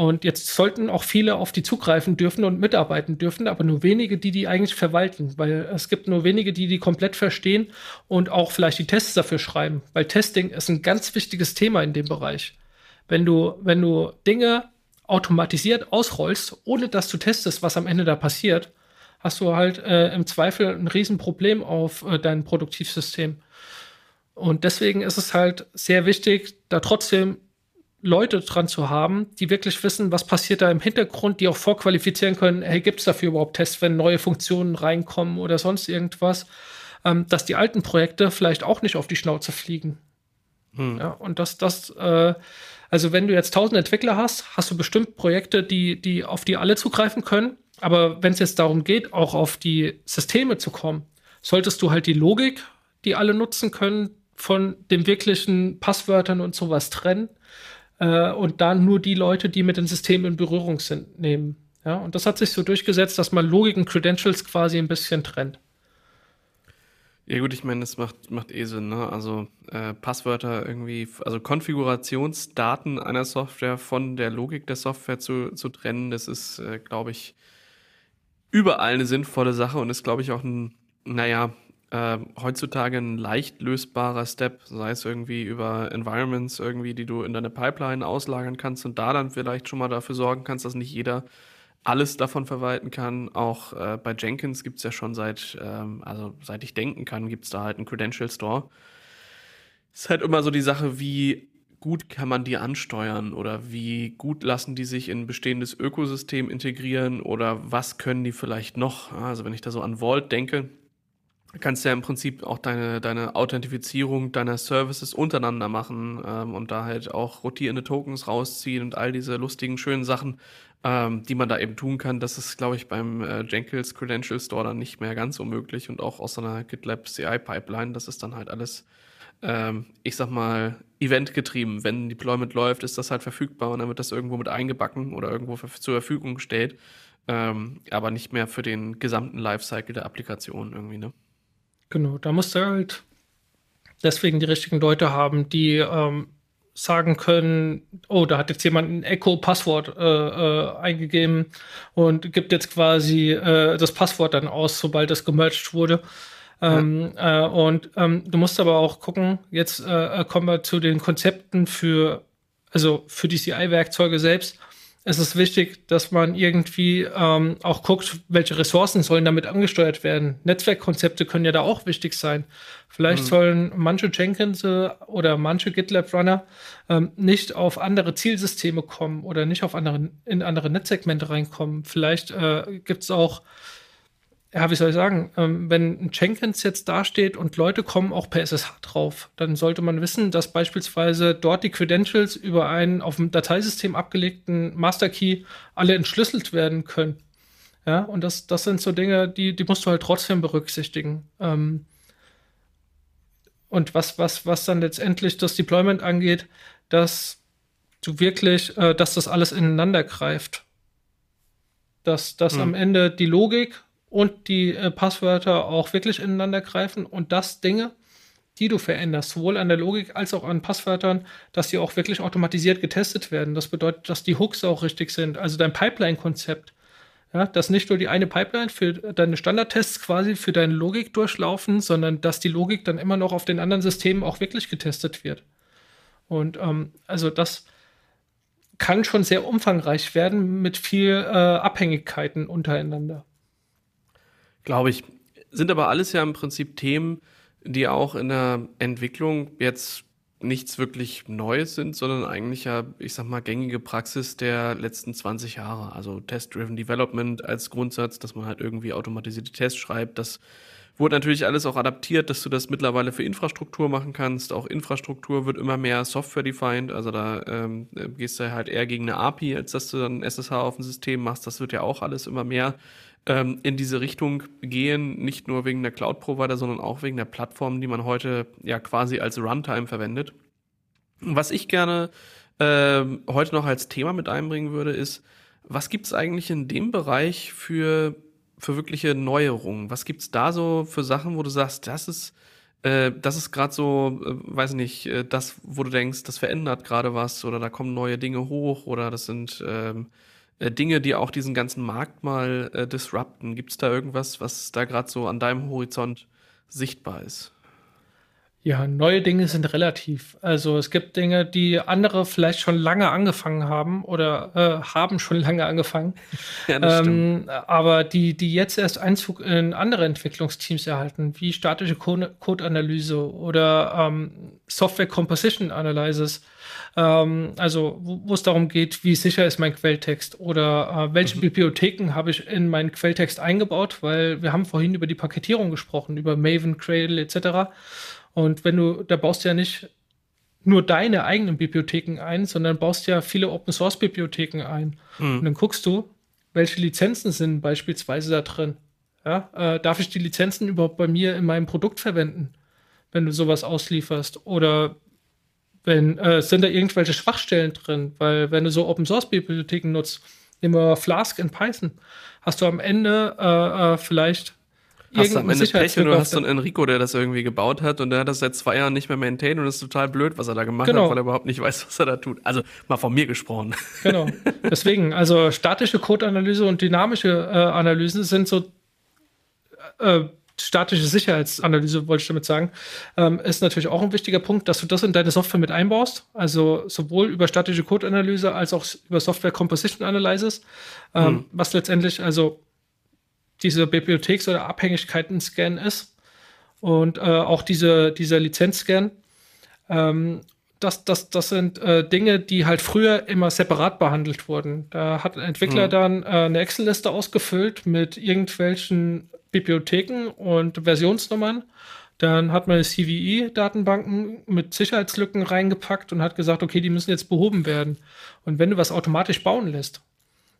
Und jetzt sollten auch viele auf die zugreifen dürfen und mitarbeiten dürfen, aber nur wenige, die die eigentlich verwalten, weil es gibt nur wenige, die die komplett verstehen und auch vielleicht die Tests dafür schreiben, weil Testing ist ein ganz wichtiges Thema in dem Bereich. Wenn du, wenn du Dinge automatisiert ausrollst, ohne dass du testest, was am Ende da passiert, hast du halt äh, im Zweifel ein Riesenproblem auf äh, dein Produktivsystem. Und deswegen ist es halt sehr wichtig, da trotzdem Leute dran zu haben, die wirklich wissen, was passiert da im Hintergrund, die auch vorqualifizieren können, hey, gibt es dafür überhaupt Tests, wenn neue Funktionen reinkommen oder sonst irgendwas, ähm, dass die alten Projekte vielleicht auch nicht auf die Schnauze fliegen. Hm. Ja, und das, das, äh, also wenn du jetzt tausend Entwickler hast, hast du bestimmt Projekte, die, die auf die alle zugreifen können. Aber wenn es jetzt darum geht, auch auf die Systeme zu kommen, solltest du halt die Logik, die alle nutzen können, von den wirklichen Passwörtern und sowas trennen äh, und dann nur die Leute, die mit dem System in Berührung sind, nehmen. Ja, und das hat sich so durchgesetzt, dass man Logik und Credentials quasi ein bisschen trennt. Ja gut, ich meine, das macht, macht eh Sinn, ne? Also äh, Passwörter irgendwie, also Konfigurationsdaten einer Software von der Logik der Software zu, zu trennen, das ist, äh, glaube ich, überall eine sinnvolle Sache und ist, glaube ich, auch ein, naja, äh, heutzutage ein leicht lösbarer Step, sei es irgendwie über Environments irgendwie, die du in deine Pipeline auslagern kannst und da dann vielleicht schon mal dafür sorgen kannst, dass nicht jeder alles davon verwalten kann. Auch äh, bei Jenkins gibt es ja schon seit, ähm, also seit ich denken kann, gibt es da halt einen Credential Store. Ist halt immer so die Sache, wie gut kann man die ansteuern oder wie gut lassen die sich in ein bestehendes Ökosystem integrieren oder was können die vielleicht noch? Also wenn ich da so an Vault denke, kannst ja im Prinzip auch deine, deine Authentifizierung deiner Services untereinander machen ähm, und da halt auch rotierende Tokens rausziehen und all diese lustigen, schönen Sachen, ähm, die man da eben tun kann. Das ist, glaube ich, beim äh, Jenkins Credential Store dann nicht mehr ganz so möglich und auch aus einer GitLab CI Pipeline. Das ist dann halt alles, ähm, ich sag mal, eventgetrieben. Wenn ein Deployment läuft, ist das halt verfügbar und dann wird das irgendwo mit eingebacken oder irgendwo zur Verfügung gestellt. Ähm, aber nicht mehr für den gesamten Lifecycle der Applikation irgendwie, ne? Genau, da musst du halt deswegen die richtigen Leute haben, die ähm, sagen können, oh, da hat jetzt jemand ein Echo-Passwort äh, äh, eingegeben und gibt jetzt quasi äh, das Passwort dann aus, sobald das gemerged wurde. Ähm, ja. Äh, und ähm, du musst aber auch gucken, jetzt äh, kommen wir zu den Konzepten für, also für die CI-Werkzeuge selbst es ist wichtig, dass man irgendwie ähm, auch guckt, welche Ressourcen sollen damit angesteuert werden. Netzwerkkonzepte können ja da auch wichtig sein. Vielleicht mhm. sollen manche Jenkins äh, oder manche GitLab-Runner ähm, nicht auf andere Zielsysteme kommen oder nicht auf andere, in andere Netzsegmente reinkommen. Vielleicht äh, gibt es auch ja, wie soll ich sagen, ähm, wenn ein Jenkins jetzt dasteht und Leute kommen auch per SSH drauf, dann sollte man wissen, dass beispielsweise dort die Credentials über einen auf dem Dateisystem abgelegten Master Key alle entschlüsselt werden können. Ja, und das, das sind so Dinge, die, die musst du halt trotzdem berücksichtigen. Ähm, und was, was, was dann letztendlich das Deployment angeht, dass du wirklich, äh, dass das alles ineinander greift. Dass, dass hm. am Ende die Logik und die äh, Passwörter auch wirklich ineinander greifen und das Dinge, die du veränderst, sowohl an der Logik als auch an Passwörtern, dass die auch wirklich automatisiert getestet werden. Das bedeutet, dass die Hooks auch richtig sind. Also dein Pipeline-Konzept, ja, dass nicht nur die eine Pipeline für deine Standardtests quasi für deine Logik durchlaufen, sondern dass die Logik dann immer noch auf den anderen Systemen auch wirklich getestet wird. Und ähm, also das kann schon sehr umfangreich werden mit viel äh, Abhängigkeiten untereinander. Glaube ich. Sind aber alles ja im Prinzip Themen, die auch in der Entwicklung jetzt nichts wirklich Neues sind, sondern eigentlich ja, ich sag mal, gängige Praxis der letzten 20 Jahre. Also Test-Driven Development als Grundsatz, dass man halt irgendwie automatisierte Tests schreibt, dass Wurde natürlich alles auch adaptiert, dass du das mittlerweile für Infrastruktur machen kannst. Auch Infrastruktur wird immer mehr software-defined. Also da ähm, gehst du halt eher gegen eine API, als dass du dann SSH auf dem System machst. Das wird ja auch alles immer mehr ähm, in diese Richtung gehen. Nicht nur wegen der Cloud-Provider, sondern auch wegen der Plattformen, die man heute ja quasi als Runtime verwendet. Was ich gerne äh, heute noch als Thema mit einbringen würde, ist, was gibt es eigentlich in dem Bereich für für wirkliche Neuerungen? Was gibt's da so für Sachen, wo du sagst, das ist, äh, ist gerade so, äh, weiß nicht, äh, das, wo du denkst, das verändert gerade was oder da kommen neue Dinge hoch oder das sind ähm, äh, Dinge, die auch diesen ganzen Markt mal äh, disrupten. Gibt's da irgendwas, was da gerade so an deinem Horizont sichtbar ist? Ja, neue Dinge sind relativ. Also es gibt Dinge, die andere vielleicht schon lange angefangen haben oder äh, haben schon lange angefangen. Ja, das ähm, aber die, die jetzt erst Einzug in andere Entwicklungsteams erhalten, wie statische Code-Analyse oder ähm, Software Composition Analysis. Ähm, also wo es darum geht, wie sicher ist mein Quelltext oder äh, welche mhm. Bibliotheken habe ich in meinen Quelltext eingebaut, weil wir haben vorhin über die Paketierung gesprochen, über Maven, Cradle etc. Und wenn du, da baust du ja nicht nur deine eigenen Bibliotheken ein, sondern baust ja viele Open Source Bibliotheken ein. Mhm. Und dann guckst du, welche Lizenzen sind beispielsweise da drin. Ja, äh, darf ich die Lizenzen überhaupt bei mir in meinem Produkt verwenden, wenn du sowas auslieferst? Oder wenn äh, sind da irgendwelche Schwachstellen drin? Weil wenn du so Open Source Bibliotheken nutzt, nehmen wir Flask in Python, hast du am Ende äh, äh vielleicht Hast du am Ende Pech und du hast so einen Enrico, der das irgendwie gebaut hat und der hat das seit zwei Jahren nicht mehr maintained und das ist total blöd, was er da gemacht genau. hat, weil er überhaupt nicht weiß, was er da tut. Also mal von mir gesprochen. Genau. Deswegen, also statische Code-Analyse und dynamische äh, Analysen sind so äh, statische Sicherheitsanalyse, wollte ich damit sagen, ähm, ist natürlich auch ein wichtiger Punkt, dass du das in deine Software mit einbaust. Also sowohl über statische Code-Analyse als auch über Software Composition Analysis, ähm, hm. was letztendlich also diese Bibliotheks- oder Abhängigkeiten-Scan ist und äh, auch diese, dieser Lizenz-Scan. Ähm, das, das, das sind äh, Dinge, die halt früher immer separat behandelt wurden. Da hat ein Entwickler mhm. dann äh, eine Excel-Liste ausgefüllt mit irgendwelchen Bibliotheken und Versionsnummern. Dann hat man CVE-Datenbanken mit Sicherheitslücken reingepackt und hat gesagt, okay, die müssen jetzt behoben werden. Und wenn du was automatisch bauen lässt,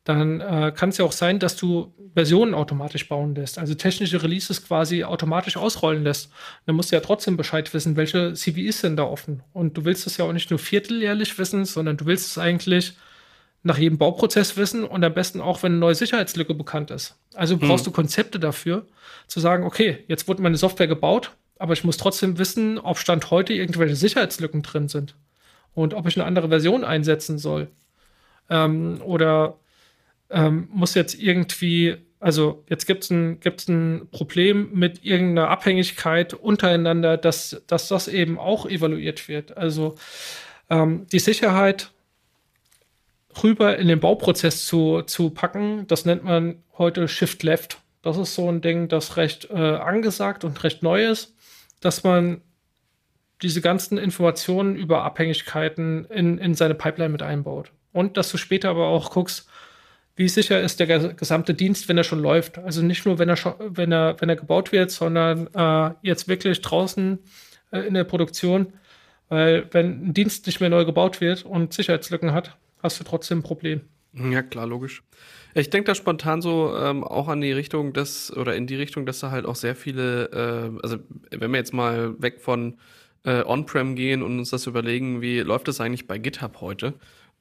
dann äh, kann es ja auch sein, dass du Versionen automatisch bauen lässt, also technische Releases quasi automatisch ausrollen lässt. Dann musst du ja trotzdem Bescheid wissen, welche CVEs sind da offen. Und du willst es ja auch nicht nur vierteljährlich wissen, sondern du willst es eigentlich nach jedem Bauprozess wissen und am besten auch, wenn eine neue Sicherheitslücke bekannt ist. Also brauchst hm. du Konzepte dafür, zu sagen, okay, jetzt wurde meine Software gebaut, aber ich muss trotzdem wissen, ob Stand heute irgendwelche Sicherheitslücken drin sind und ob ich eine andere Version einsetzen soll. Ähm, oder ähm, muss jetzt irgendwie, also jetzt gibt es ein, gibt's ein Problem mit irgendeiner Abhängigkeit untereinander, dass, dass das eben auch evaluiert wird. Also ähm, die Sicherheit rüber in den Bauprozess zu, zu packen, das nennt man heute Shift Left. Das ist so ein Ding, das recht äh, angesagt und recht neu ist, dass man diese ganzen Informationen über Abhängigkeiten in, in seine Pipeline mit einbaut. Und dass du später aber auch guckst, wie sicher ist der gesamte Dienst, wenn er schon läuft. Also nicht nur, wenn er schon, wenn er, wenn er gebaut wird, sondern äh, jetzt wirklich draußen äh, in der Produktion. Weil wenn ein Dienst nicht mehr neu gebaut wird und Sicherheitslücken hat, hast du trotzdem ein Problem. Ja, klar, logisch. Ich denke da spontan so ähm, auch an die Richtung, dass, oder in die Richtung, dass da halt auch sehr viele, äh, also wenn wir jetzt mal weg von äh, On-Prem gehen und uns das überlegen, wie läuft das eigentlich bei GitHub heute?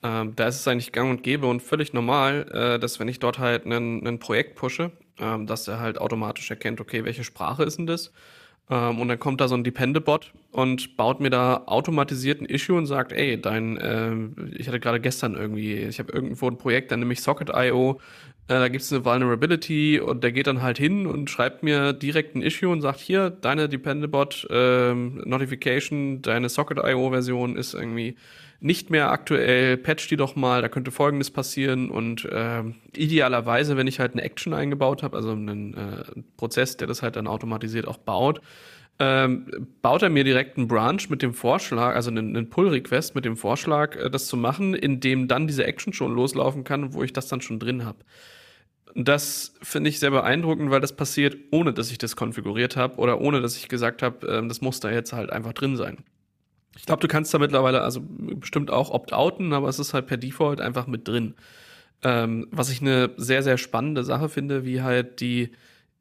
Ähm, da ist es eigentlich gang und gäbe und völlig normal, äh, dass wenn ich dort halt ein Projekt pushe, ähm, dass er halt automatisch erkennt, okay, welche Sprache ist denn das? Ähm, und dann kommt da so ein Depende-Bot und baut mir da automatisiert ein Issue und sagt, ey, dein, äh, ich hatte gerade gestern irgendwie, ich habe irgendwo ein Projekt, dann nehme ich Socket.io, äh, da gibt es eine Vulnerability und der geht dann halt hin und schreibt mir direkt ein Issue und sagt, hier, deine Depende-Bot äh, Notification, deine Socket.io-Version ist irgendwie nicht mehr aktuell, patch die doch mal, da könnte folgendes passieren und äh, idealerweise, wenn ich halt eine Action eingebaut habe, also einen äh, Prozess, der das halt dann automatisiert auch baut, ähm, baut er mir direkt einen Branch mit dem Vorschlag, also einen, einen Pull-Request mit dem Vorschlag, äh, das zu machen, in dem dann diese Action schon loslaufen kann, wo ich das dann schon drin habe. Das finde ich sehr beeindruckend, weil das passiert, ohne dass ich das konfiguriert habe oder ohne dass ich gesagt habe, äh, das muss da jetzt halt einfach drin sein. Ich glaube, du kannst da mittlerweile also bestimmt auch opt-outen, aber es ist halt per Default einfach mit drin. Ähm, was ich eine sehr, sehr spannende Sache finde, wie halt die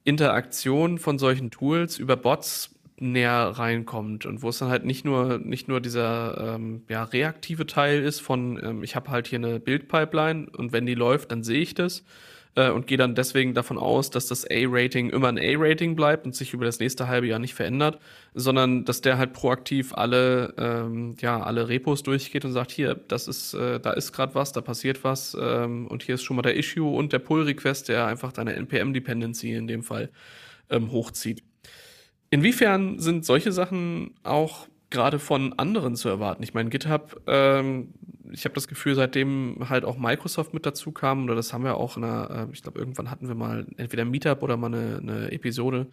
Interaktion von solchen Tools über Bots näher reinkommt und wo es dann halt nicht nur nicht nur dieser ähm, ja, reaktive Teil ist von ähm, ich habe halt hier eine Bildpipeline und wenn die läuft, dann sehe ich das äh, und gehe dann deswegen davon aus, dass das A-Rating immer ein A-Rating bleibt und sich über das nächste halbe Jahr nicht verändert, sondern dass der halt proaktiv alle ähm, ja alle Repos durchgeht und sagt hier, das ist äh, da ist gerade was, da passiert was ähm, und hier ist schon mal der Issue und der Pull Request, der einfach deine NPM Dependency in dem Fall ähm, hochzieht. Inwiefern sind solche Sachen auch gerade von anderen zu erwarten? Ich meine, GitHub, ähm, ich habe das Gefühl, seitdem halt auch Microsoft mit dazu kam, oder das haben wir auch in einer, äh, ich glaube, irgendwann hatten wir mal entweder ein Meetup oder mal eine, eine Episode,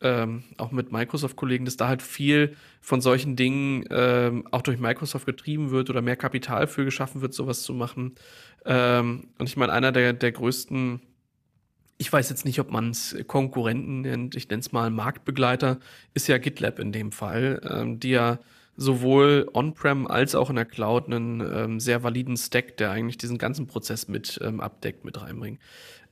ähm, auch mit Microsoft-Kollegen, dass da halt viel von solchen Dingen ähm, auch durch Microsoft getrieben wird oder mehr Kapital für geschaffen wird, sowas zu machen. Ähm, und ich meine, einer der, der größten ich weiß jetzt nicht, ob man es Konkurrenten nennt, ich nenne es mal Marktbegleiter, ist ja GitLab in dem Fall, ähm, die ja sowohl on-prem als auch in der Cloud einen ähm, sehr validen Stack, der eigentlich diesen ganzen Prozess mit ähm, abdeckt, mit reinbringen.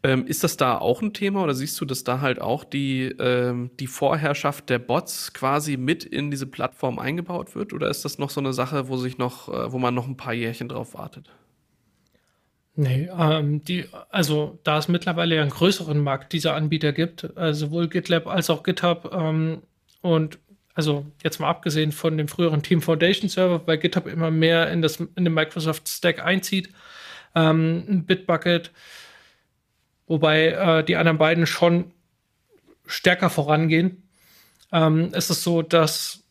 Ähm, ist das da auch ein Thema oder siehst du, dass da halt auch die, ähm, die Vorherrschaft der Bots quasi mit in diese Plattform eingebaut wird? Oder ist das noch so eine Sache, wo sich noch, äh, wo man noch ein paar Jährchen drauf wartet? Nee, ähm, die, also da es mittlerweile ja einen größeren Markt dieser Anbieter gibt, also sowohl GitLab als auch GitHub ähm, und also jetzt mal abgesehen von dem früheren Team Foundation Server, weil GitHub immer mehr in, das, in den Microsoft Stack einzieht, ähm, Bitbucket, wobei äh, die anderen beiden schon stärker vorangehen, ähm, ist es so, dass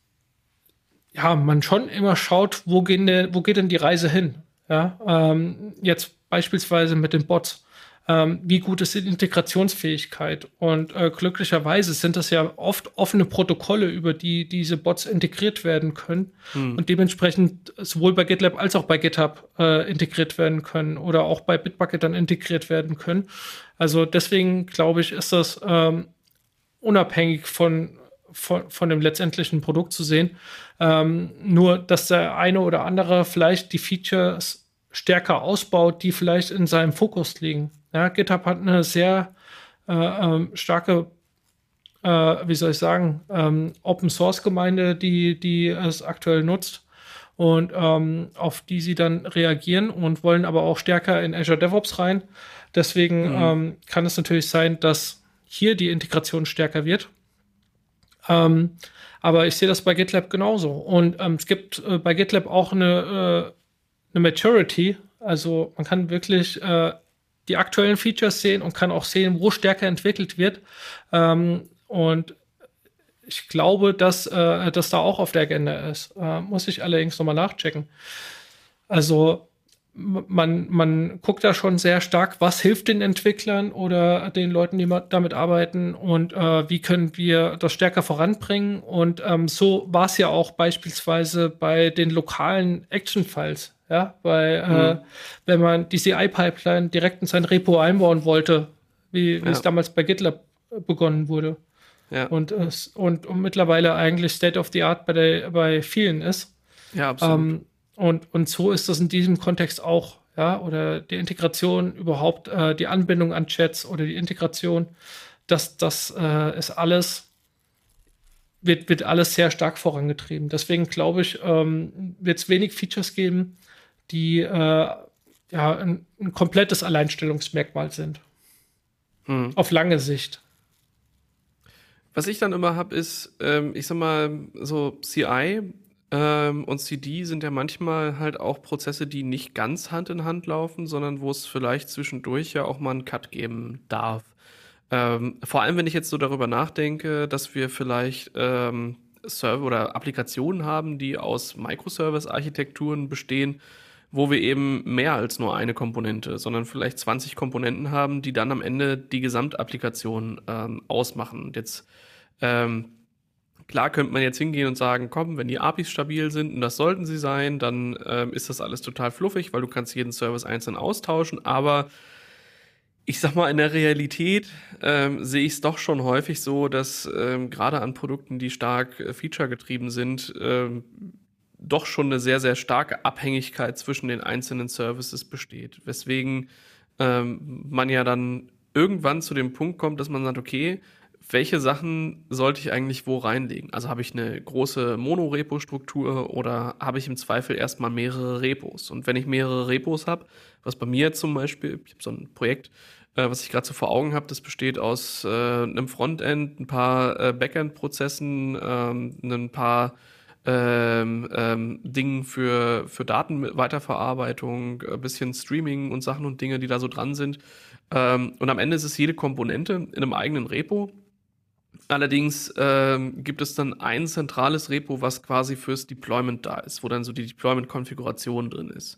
ja, man schon immer schaut, wo, gehen wo geht denn die Reise hin? Ja, ähm, jetzt beispielsweise mit den Bots. Ähm, wie gut ist die Integrationsfähigkeit? Und äh, glücklicherweise sind das ja oft offene Protokolle, über die diese Bots integriert werden können hm. und dementsprechend sowohl bei GitLab als auch bei GitHub äh, integriert werden können oder auch bei Bitbucket dann integriert werden können. Also deswegen glaube ich, ist das ähm, unabhängig von, von, von dem letztendlichen Produkt zu sehen. Ähm, nur, dass der eine oder andere vielleicht die Features stärker ausbaut, die vielleicht in seinem Fokus liegen. Ja, GitHub hat eine sehr äh, ähm, starke, äh, wie soll ich sagen, ähm, Open Source Gemeinde, die, die es aktuell nutzt und ähm, auf die sie dann reagieren und wollen aber auch stärker in Azure DevOps rein. Deswegen mhm. Ähm, kann es natürlich sein, dass hier die Integration stärker wird. Ähm, aber ich sehe das bei GitLab genauso. Und ähm, es gibt äh, bei GitLab auch eine äh, eine Maturity. Also man kann wirklich äh, die aktuellen Features sehen und kann auch sehen, wo stärker entwickelt wird. Ähm, und ich glaube, dass äh, das da auch auf der Agenda ist. Äh, muss ich allerdings nochmal nachchecken. Also man, man guckt da schon sehr stark, was hilft den Entwicklern oder den Leuten, die damit arbeiten und äh, wie können wir das stärker voranbringen. Und ähm, so war es ja auch beispielsweise bei den lokalen Action-Files. Ja, weil mhm. äh, wenn man die CI-Pipeline direkt in sein Repo einbauen wollte, wie, wie ja. es damals bei GitLab begonnen wurde. Ja. Und, und, und mittlerweile eigentlich State of the Art bei, der, bei vielen ist. Ja, absolut. Ähm, und, und so ist das in diesem Kontext auch. Ja, oder die Integration überhaupt, äh, die Anbindung an Chats oder die Integration, das, das äh, ist alles wird, wird alles sehr stark vorangetrieben. Deswegen glaube ich, ähm, wird es wenig Features geben, die äh, ja ein, ein, komplettes Alleinstellungsmerkmal sind. Hm. Auf lange Sicht. Was ich dann immer habe, ist, ähm, ich sag mal, so CI ähm, und CD sind ja manchmal halt auch Prozesse, die nicht ganz Hand in Hand laufen, sondern wo es vielleicht zwischendurch ja auch mal einen Cut geben darf. Ähm, vor allem, wenn ich jetzt so darüber nachdenke, dass wir vielleicht ähm, Server oder Applikationen haben, die aus Microservice-Architekturen bestehen, wo wir eben mehr als nur eine Komponente, sondern vielleicht 20 Komponenten haben, die dann am Ende die Gesamtapplikation ähm, ausmachen. Und jetzt ähm, klar könnte man jetzt hingehen und sagen, komm, wenn die APIs stabil sind und das sollten sie sein, dann ähm, ist das alles total fluffig, weil du kannst jeden Service einzeln austauschen, aber ich sag mal, in der Realität ähm, sehe ich es doch schon häufig so, dass ähm, gerade an Produkten, die stark äh, feature-getrieben sind, ähm, doch schon eine sehr, sehr starke Abhängigkeit zwischen den einzelnen Services besteht. Weswegen ähm, man ja dann irgendwann zu dem Punkt kommt, dass man sagt, okay, welche Sachen sollte ich eigentlich wo reinlegen? Also habe ich eine große Monorepo-Struktur oder habe ich im Zweifel erstmal mehrere Repos? Und wenn ich mehrere Repos habe, was bei mir zum Beispiel, ich habe so ein Projekt, äh, was ich gerade so vor Augen habe, das besteht aus äh, einem Frontend, ein paar äh, Backend-Prozessen, ähm, ein paar ähm, ähm, Dingen für, für Datenweiterverarbeitung, ein bisschen Streaming und Sachen und Dinge, die da so dran sind. Ähm, und am Ende ist es jede Komponente in einem eigenen Repo. Allerdings ähm, gibt es dann ein zentrales Repo, was quasi fürs Deployment da ist, wo dann so die Deployment-Konfiguration drin ist.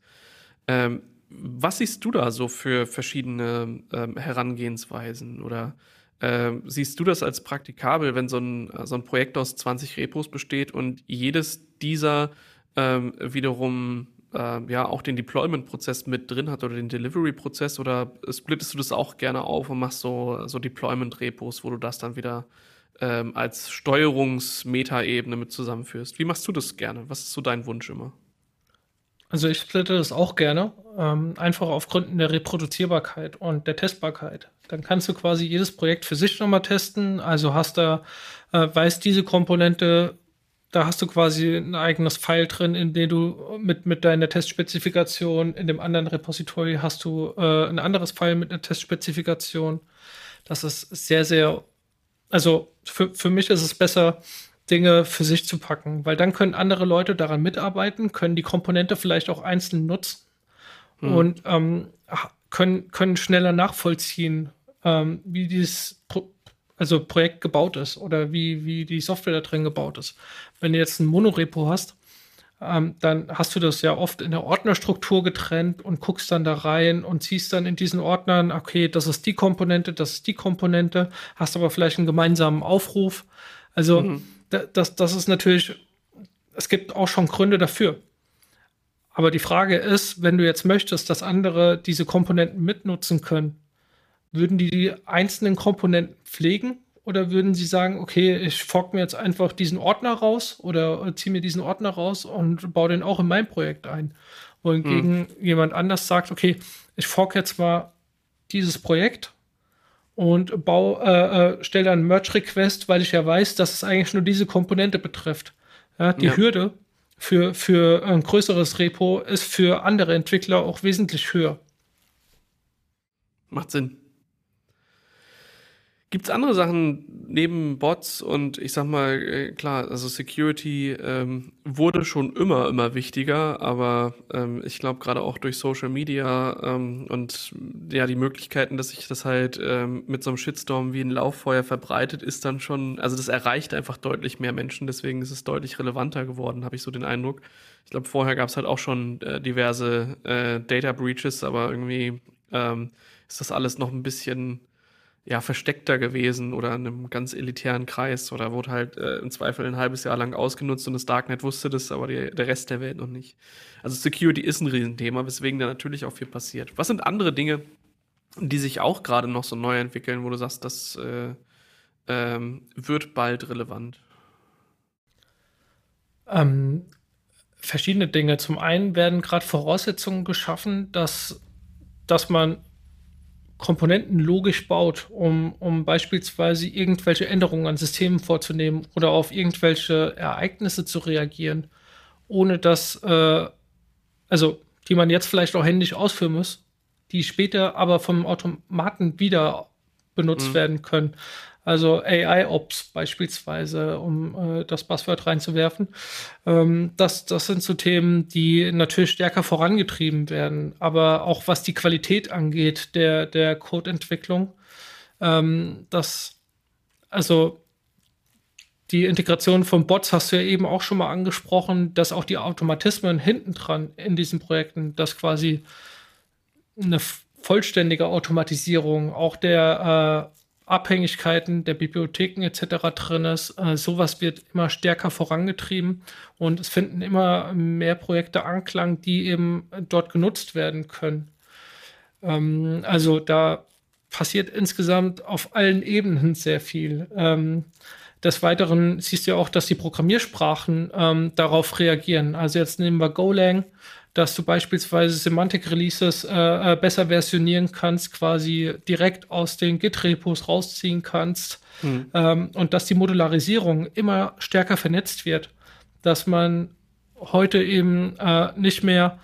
Ähm, was siehst du da so für verschiedene ähm, Herangehensweisen oder äh, siehst du das als praktikabel, wenn so ein, so ein Projekt aus 20 Repos besteht und jedes dieser ähm, wiederum äh, ja auch den Deployment-Prozess mit drin hat oder den Delivery-Prozess oder splittest du das auch gerne auf und machst so, so Deployment-Repos, wo du das dann wieder ähm, als Steuerungs-Meta-Ebene mit zusammenführst? Wie machst du das gerne? Was ist so dein Wunsch immer? Also ich splitte das auch gerne, ähm, einfach auf Gründen der Reproduzierbarkeit und der Testbarkeit. Dann kannst du quasi jedes Projekt für sich nochmal testen. Also hast da, äh, weißt diese Komponente, da hast du quasi ein eigenes File drin, in dem du mit, mit deiner Testspezifikation, in dem anderen Repository hast du äh, ein anderes File mit einer Testspezifikation. Das ist sehr, sehr, also für, für mich ist es besser, Dinge für sich zu packen, weil dann können andere Leute daran mitarbeiten, können die Komponente vielleicht auch einzeln nutzen hm. und ähm, können, können schneller nachvollziehen, ähm, wie dieses Pro also Projekt gebaut ist oder wie, wie die Software da drin gebaut ist. Wenn du jetzt ein Monorepo hast, ähm, dann hast du das ja oft in der Ordnerstruktur getrennt und guckst dann da rein und ziehst dann in diesen Ordnern, okay, das ist die Komponente, das ist die Komponente, hast aber vielleicht einen gemeinsamen Aufruf. Also mhm das, das ist natürlich, es gibt auch schon Gründe dafür. Aber die Frage ist, wenn du jetzt möchtest, dass andere diese Komponenten mitnutzen können, würden die die einzelnen Komponenten pflegen oder würden sie sagen, okay, ich fork mir jetzt einfach diesen Ordner raus oder ziehe mir diesen Ordner raus und baue den auch in mein Projekt ein? Wohingegen hm. jemand anders sagt, okay, ich fork jetzt mal dieses Projekt und bau, äh, äh, stelle dann Merge-Request, weil ich ja weiß, dass es eigentlich nur diese Komponente betrifft. Ja, die ja. Hürde für, für ein größeres Repo ist für andere Entwickler auch wesentlich höher. Macht Sinn. Gibt es andere Sachen neben Bots und ich sag mal, äh, klar, also Security ähm, wurde schon immer, immer wichtiger, aber ähm, ich glaube gerade auch durch Social Media ähm, und ja, die Möglichkeiten, dass sich das halt ähm, mit so einem Shitstorm wie ein Lauffeuer verbreitet, ist dann schon, also das erreicht einfach deutlich mehr Menschen, deswegen ist es deutlich relevanter geworden, habe ich so den Eindruck. Ich glaube, vorher gab es halt auch schon äh, diverse äh, Data Breaches, aber irgendwie ähm, ist das alles noch ein bisschen ja, versteckter gewesen oder in einem ganz elitären Kreis oder wurde halt äh, im Zweifel ein halbes Jahr lang ausgenutzt und das Darknet wusste das, aber die, der Rest der Welt noch nicht. Also Security ist ein Riesenthema, weswegen da natürlich auch viel passiert. Was sind andere Dinge, die sich auch gerade noch so neu entwickeln, wo du sagst, das äh, ähm, wird bald relevant? Ähm, verschiedene Dinge. Zum einen werden gerade Voraussetzungen geschaffen, dass, dass man Komponenten logisch baut, um, um beispielsweise irgendwelche Änderungen an Systemen vorzunehmen oder auf irgendwelche Ereignisse zu reagieren, ohne dass, äh, also die man jetzt vielleicht auch händisch ausführen muss, die später aber vom Automaten wieder benutzt mhm. werden können. Also AI-Ops beispielsweise, um äh, das Passwort reinzuwerfen. Ähm, das, das sind so Themen, die natürlich stärker vorangetrieben werden. Aber auch was die Qualität angeht der, der Codeentwicklung, ähm, das, also die Integration von Bots hast du ja eben auch schon mal angesprochen, dass auch die Automatismen hinten dran in diesen Projekten, dass quasi eine vollständige Automatisierung auch der äh, Abhängigkeiten der Bibliotheken etc. drin ist. Äh, sowas wird immer stärker vorangetrieben und es finden immer mehr Projekte Anklang, die eben dort genutzt werden können. Ähm, also da passiert insgesamt auf allen Ebenen sehr viel. Ähm, des Weiteren siehst du ja auch, dass die Programmiersprachen ähm, darauf reagieren. Also jetzt nehmen wir Golang, dass du beispielsweise Semantic-Releases äh, äh, besser versionieren kannst, quasi direkt aus den Git-Repos rausziehen kannst mhm. ähm, und dass die Modularisierung immer stärker vernetzt wird, dass man heute eben äh, nicht mehr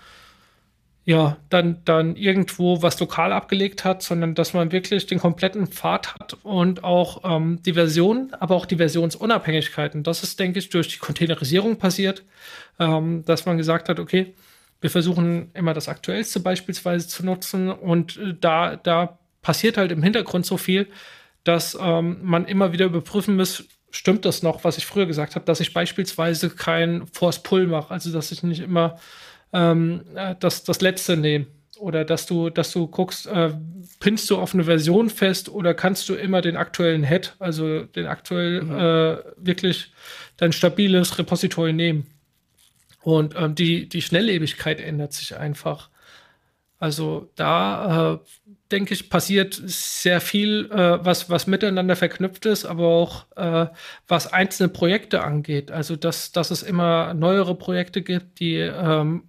ja, dann, dann irgendwo was lokal abgelegt hat, sondern dass man wirklich den kompletten Pfad hat und auch ähm, die Version, aber auch die Versionsunabhängigkeiten. Das ist, denke ich, durch die Containerisierung passiert, ähm, dass man gesagt hat, okay, wir versuchen immer das Aktuellste beispielsweise zu nutzen und äh, da, da passiert halt im Hintergrund so viel, dass ähm, man immer wieder überprüfen muss, stimmt das noch, was ich früher gesagt habe, dass ich beispielsweise kein Force-Pull mache, also dass ich nicht immer ähm, äh, das, das letzte nehme. Oder dass du, dass du guckst, äh, pinnst du auf eine Version fest oder kannst du immer den aktuellen Head, also den aktuell mhm. äh, wirklich dein stabiles Repository nehmen. Und ähm, die, die Schnelllebigkeit ändert sich einfach. Also da äh, denke ich, passiert sehr viel, äh, was, was miteinander verknüpft ist, aber auch äh, was einzelne Projekte angeht. Also dass, dass es immer neuere Projekte gibt, die ähm,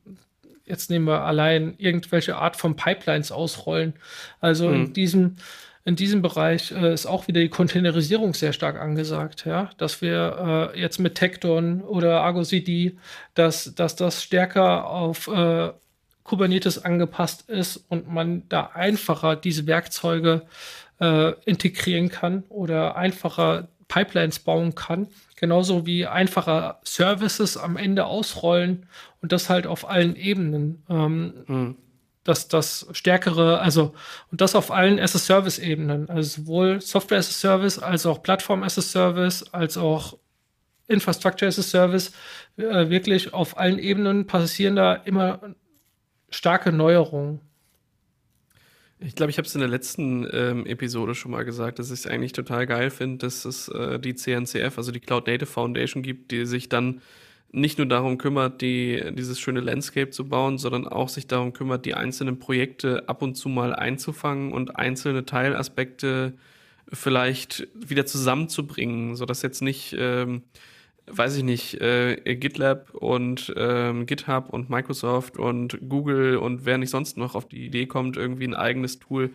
jetzt nehmen wir allein irgendwelche Art von Pipelines ausrollen. Also mhm. in diesem in diesem Bereich äh, ist auch wieder die Containerisierung sehr stark angesagt, ja, dass wir äh, jetzt mit Tekton oder Argo CD, dass, dass das stärker auf äh, Kubernetes angepasst ist und man da einfacher diese Werkzeuge äh, integrieren kann oder einfacher Pipelines bauen kann, genauso wie einfacher Services am Ende ausrollen und das halt auf allen Ebenen. Ähm, mhm dass das stärkere, also und das auf allen as-a-Service-Ebenen, also sowohl Software as a Service als auch Plattform as a Service, als auch Infrastructure as a Service, äh, wirklich auf allen Ebenen passieren da immer starke Neuerungen. Ich glaube, ich habe es in der letzten ähm, Episode schon mal gesagt, dass ich es eigentlich total geil finde, dass es äh, die CNCF, also die Cloud Native Foundation gibt, die sich dann nicht nur darum kümmert, die, dieses schöne Landscape zu bauen, sondern auch sich darum kümmert, die einzelnen Projekte ab und zu mal einzufangen und einzelne Teilaspekte vielleicht wieder zusammenzubringen, so dass jetzt nicht, ähm, weiß ich nicht, äh, GitLab und ähm, GitHub und Microsoft und Google und wer nicht sonst noch auf die Idee kommt, irgendwie ein eigenes Tool äh,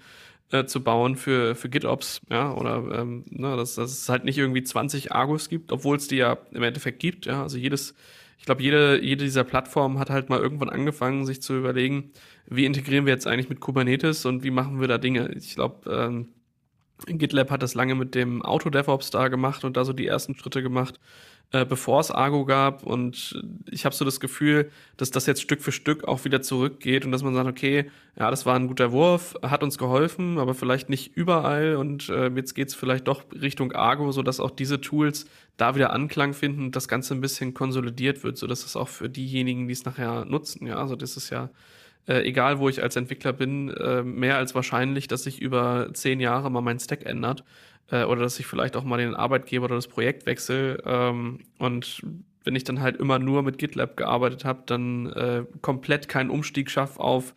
zu bauen für, für GitOps, ja, oder ähm, ne, dass, dass es halt nicht irgendwie 20 Argos gibt, obwohl es die ja im Endeffekt gibt, ja, also jedes, ich glaube, jede, jede dieser Plattformen hat halt mal irgendwann angefangen, sich zu überlegen, wie integrieren wir jetzt eigentlich mit Kubernetes und wie machen wir da Dinge. Ich glaube, ähm, GitLab hat das lange mit dem Auto-DevOps da gemacht und da so die ersten Schritte gemacht äh, bevor es Argo gab. Und ich habe so das Gefühl, dass das jetzt Stück für Stück auch wieder zurückgeht und dass man sagt, okay, ja, das war ein guter Wurf, hat uns geholfen, aber vielleicht nicht überall. Und äh, jetzt geht's vielleicht doch Richtung Argo, so dass auch diese Tools da wieder Anklang finden und das Ganze ein bisschen konsolidiert wird, so dass es auch für diejenigen, die es nachher nutzen, ja, also das ist ja äh, egal wo ich als Entwickler bin, äh, mehr als wahrscheinlich, dass sich über zehn Jahre mal mein Stack ändert äh, oder dass ich vielleicht auch mal den Arbeitgeber oder das Projekt wechsle. Ähm, und wenn ich dann halt immer nur mit GitLab gearbeitet habe, dann äh, komplett keinen Umstieg schaffe auf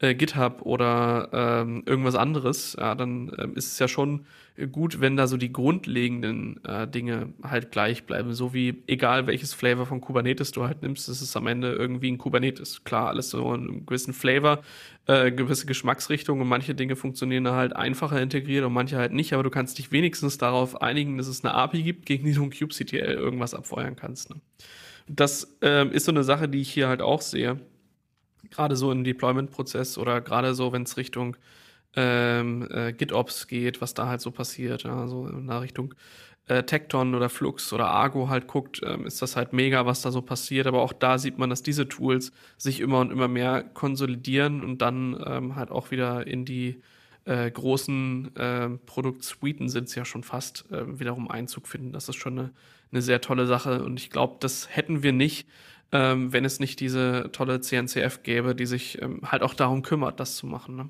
äh, GitHub oder ähm, irgendwas anderes, ja, dann äh, ist es ja schon gut, wenn da so die grundlegenden äh, Dinge halt gleich bleiben. So wie egal welches Flavor von Kubernetes du halt nimmst, das ist am Ende irgendwie ein Kubernetes. Klar, alles so einen gewissen Flavor, äh, gewisse Geschmacksrichtung und manche Dinge funktionieren da halt einfacher integriert und manche halt nicht, aber du kannst dich wenigstens darauf einigen, dass es eine API gibt, gegen die du ein kubectl irgendwas abfeuern kannst. Ne? Das äh, ist so eine Sache, die ich hier halt auch sehe. Gerade so im Deployment-Prozess oder gerade so, wenn es Richtung ähm, äh, GitOps geht, was da halt so passiert, ja, so in Richtung äh, Tekton oder Flux oder Argo halt guckt, ähm, ist das halt mega, was da so passiert. Aber auch da sieht man, dass diese Tools sich immer und immer mehr konsolidieren und dann ähm, halt auch wieder in die äh, großen äh, Produktsuiten sind es ja schon fast äh, wiederum Einzug finden. Das ist schon eine, eine sehr tolle Sache und ich glaube, das hätten wir nicht, ähm, wenn es nicht diese tolle CNCF gäbe, die sich ähm, halt auch darum kümmert, das zu machen. Ne?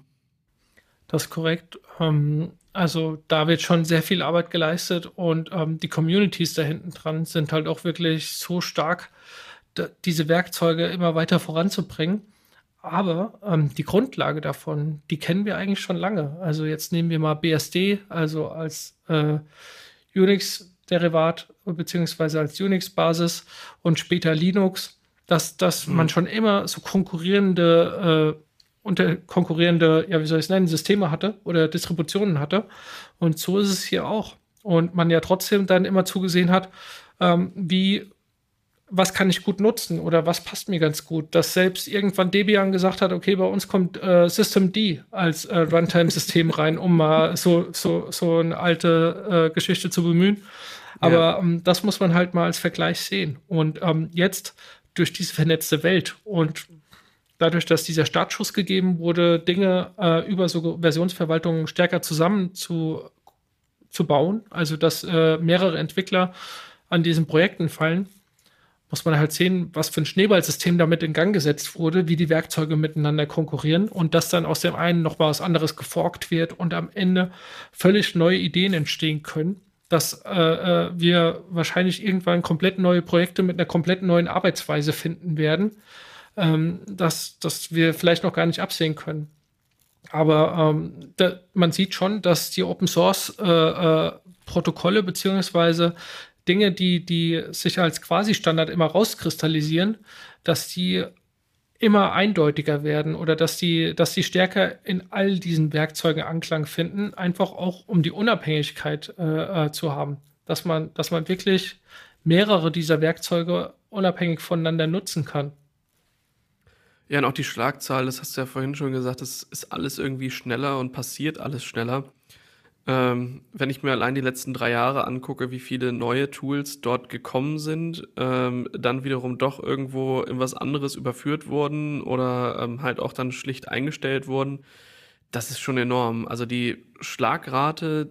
Das ist korrekt. Ähm, also da wird schon sehr viel Arbeit geleistet und ähm, die Communities da hinten dran sind halt auch wirklich so stark, diese Werkzeuge immer weiter voranzubringen. Aber ähm, die Grundlage davon, die kennen wir eigentlich schon lange. Also jetzt nehmen wir mal BSD, also als äh, Unix-Derivat beziehungsweise als Unix-Basis und später Linux, dass, dass mhm. man schon immer so konkurrierende äh, unter konkurrierende, ja, wie soll ich es nennen, Systeme hatte oder Distributionen hatte. Und so ist es hier auch. Und man ja trotzdem dann immer zugesehen hat, ähm, wie, was kann ich gut nutzen oder was passt mir ganz gut. Dass selbst irgendwann Debian gesagt hat, okay, bei uns kommt äh, System D als äh, Runtime-System rein, um mal so, so, so eine alte äh, Geschichte zu bemühen. Aber ja. ähm, das muss man halt mal als Vergleich sehen. Und ähm, jetzt durch diese vernetzte Welt und dadurch, dass dieser Startschuss gegeben wurde, Dinge äh, über so Versionsverwaltungen stärker zusammen zu, zu bauen, also dass äh, mehrere Entwickler an diesen Projekten fallen, muss man halt sehen, was für ein Schneeballsystem damit in Gang gesetzt wurde, wie die Werkzeuge miteinander konkurrieren und dass dann aus dem einen noch was anderes geforkt wird und am Ende völlig neue Ideen entstehen können, dass äh, äh wir wahrscheinlich irgendwann komplett neue Projekte mit einer komplett neuen Arbeitsweise finden werden ähm, dass, dass wir vielleicht noch gar nicht absehen können. Aber ähm, da, man sieht schon, dass die Open Source äh, äh, Protokolle beziehungsweise Dinge, die, die sich als Quasi-Standard immer rauskristallisieren, dass die immer eindeutiger werden oder dass die, dass die stärker in all diesen Werkzeugen Anklang finden, einfach auch um die Unabhängigkeit äh, äh, zu haben. Dass man, dass man wirklich mehrere dieser Werkzeuge unabhängig voneinander nutzen kann. Ja, und auch die Schlagzahl, das hast du ja vorhin schon gesagt, das ist alles irgendwie schneller und passiert alles schneller. Ähm, wenn ich mir allein die letzten drei Jahre angucke, wie viele neue Tools dort gekommen sind, ähm, dann wiederum doch irgendwo in was anderes überführt wurden oder ähm, halt auch dann schlicht eingestellt wurden, das ist schon enorm. Also die Schlagrate,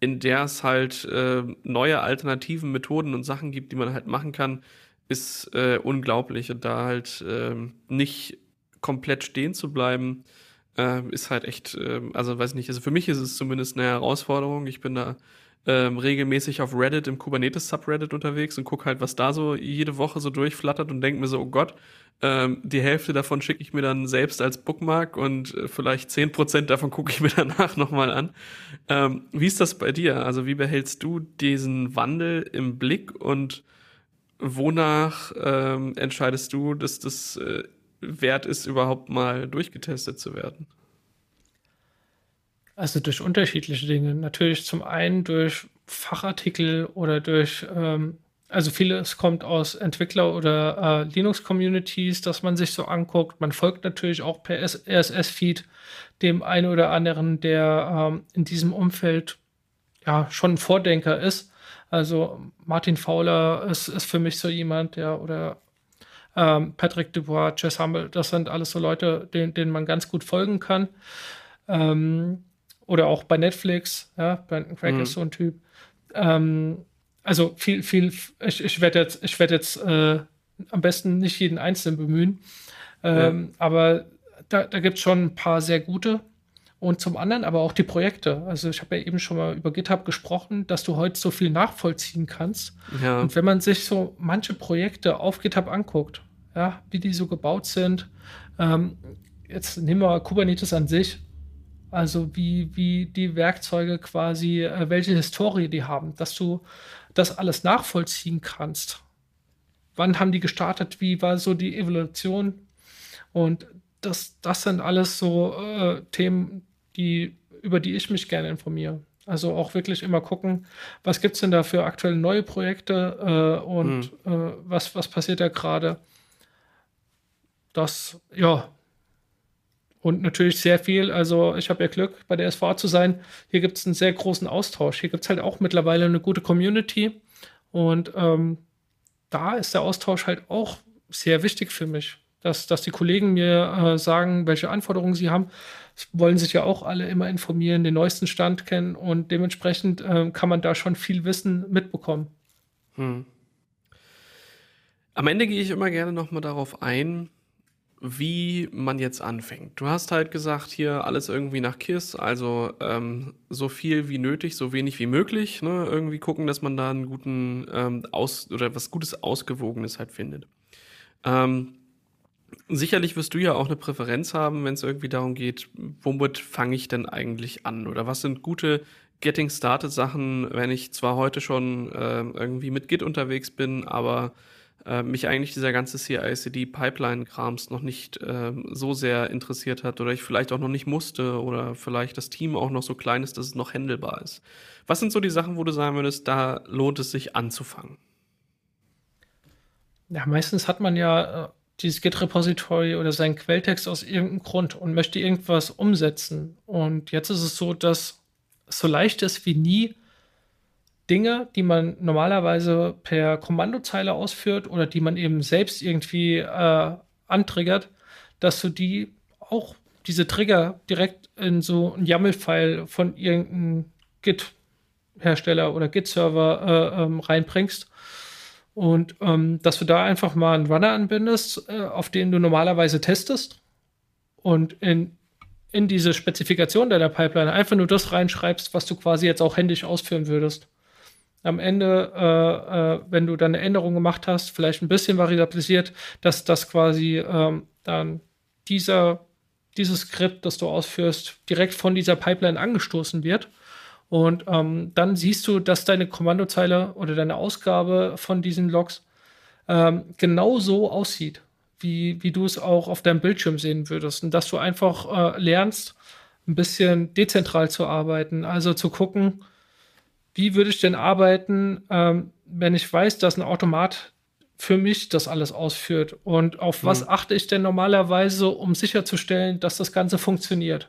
in der es halt äh, neue alternativen Methoden und Sachen gibt, die man halt machen kann, ist äh, unglaublich und da halt äh, nicht komplett stehen zu bleiben, äh, ist halt echt, äh, also weiß nicht, also für mich ist es zumindest eine Herausforderung. Ich bin da ähm, regelmäßig auf Reddit im Kubernetes Subreddit unterwegs und gucke halt, was da so jede Woche so durchflattert und denke mir so, oh Gott, ähm, die Hälfte davon schicke ich mir dann selbst als Bookmark und äh, vielleicht zehn Prozent davon gucke ich mir danach nochmal an. Ähm, wie ist das bei dir? Also wie behältst du diesen Wandel im Blick und wonach ähm, entscheidest du, dass das äh, wert ist, überhaupt mal durchgetestet zu werden? Also durch unterschiedliche Dinge. Natürlich zum einen durch Fachartikel oder durch, ähm, also vieles kommt aus Entwickler- oder äh, Linux-Communities, dass man sich so anguckt. Man folgt natürlich auch per RSS-Feed dem einen oder anderen, der ähm, in diesem Umfeld ja schon ein Vordenker ist also Martin Fowler ist, ist für mich so jemand, der oder ähm, Patrick Dubois, Jess Humble, das sind alles so Leute, denen, denen man ganz gut folgen kann. Ähm, oder auch bei Netflix, ja, Brandon Craig mhm. ist so ein Typ. Ähm, also viel, viel, ich, ich werde jetzt, ich werde jetzt äh, am besten nicht jeden Einzelnen bemühen. Ähm, ja. Aber da, da gibt es schon ein paar sehr gute. Und zum anderen aber auch die Projekte. Also ich habe ja eben schon mal über GitHub gesprochen, dass du heute so viel nachvollziehen kannst. Ja. Und wenn man sich so manche Projekte auf GitHub anguckt, ja, wie die so gebaut sind, ähm, jetzt nehmen wir Kubernetes an sich, also wie, wie die Werkzeuge quasi, äh, welche Historie die haben, dass du das alles nachvollziehen kannst. Wann haben die gestartet? Wie war so die Evolution? Und das, das sind alles so äh, Themen, die, über die ich mich gerne informiere. Also auch wirklich immer gucken, was gibt es denn da für aktuelle neue Projekte äh, und mhm. äh, was, was passiert da gerade. Das, ja. Und natürlich sehr viel, also ich habe ja Glück, bei der SVA zu sein. Hier gibt es einen sehr großen Austausch. Hier gibt es halt auch mittlerweile eine gute Community. Und ähm, da ist der Austausch halt auch sehr wichtig für mich dass, dass die Kollegen mir äh, sagen, welche Anforderungen sie haben. Sie wollen sich ja auch alle immer informieren, den neuesten Stand kennen und dementsprechend äh, kann man da schon viel Wissen mitbekommen. Hm. Am Ende gehe ich immer gerne nochmal darauf ein, wie man jetzt anfängt. Du hast halt gesagt, hier alles irgendwie nach KISS, also ähm, so viel wie nötig, so wenig wie möglich. Ne? Irgendwie gucken, dass man da einen guten ähm, Aus oder was Gutes Ausgewogenes halt findet. Ähm, Sicherlich wirst du ja auch eine Präferenz haben, wenn es irgendwie darum geht, womit fange ich denn eigentlich an? Oder was sind gute Getting Started Sachen, wenn ich zwar heute schon äh, irgendwie mit Git unterwegs bin, aber äh, mich eigentlich dieser ganze CI/CD-Pipeline-Krams noch nicht äh, so sehr interessiert hat oder ich vielleicht auch noch nicht musste oder vielleicht das Team auch noch so klein ist, dass es noch handelbar ist. Was sind so die Sachen, wo du sagen würdest, da lohnt es sich anzufangen? Ja, meistens hat man ja äh, dieses Git-Repository oder seinen Quelltext aus irgendeinem Grund und möchte irgendwas umsetzen. Und jetzt ist es so, dass es so leicht ist wie nie, Dinge, die man normalerweise per Kommandozeile ausführt oder die man eben selbst irgendwie äh, antriggert, dass du die auch diese Trigger direkt in so ein YAML-File von irgendeinem Git-Hersteller oder Git-Server äh, ähm, reinbringst. Und ähm, dass du da einfach mal einen Runner anbindest, äh, auf den du normalerweise testest und in, in diese Spezifikation deiner Pipeline einfach nur das reinschreibst, was du quasi jetzt auch händisch ausführen würdest am Ende, äh, äh, wenn du dann eine Änderung gemacht hast, vielleicht ein bisschen variabilisiert, dass das quasi ähm, dann dieser, dieses Skript, das du ausführst, direkt von dieser Pipeline angestoßen wird. Und ähm, dann siehst du, dass deine Kommandozeile oder deine Ausgabe von diesen Logs ähm, genau so aussieht, wie, wie du es auch auf deinem Bildschirm sehen würdest. Und dass du einfach äh, lernst, ein bisschen dezentral zu arbeiten, also zu gucken, wie würde ich denn arbeiten, ähm, wenn ich weiß, dass ein Automat für mich das alles ausführt? Und auf mhm. was achte ich denn normalerweise, um sicherzustellen, dass das Ganze funktioniert?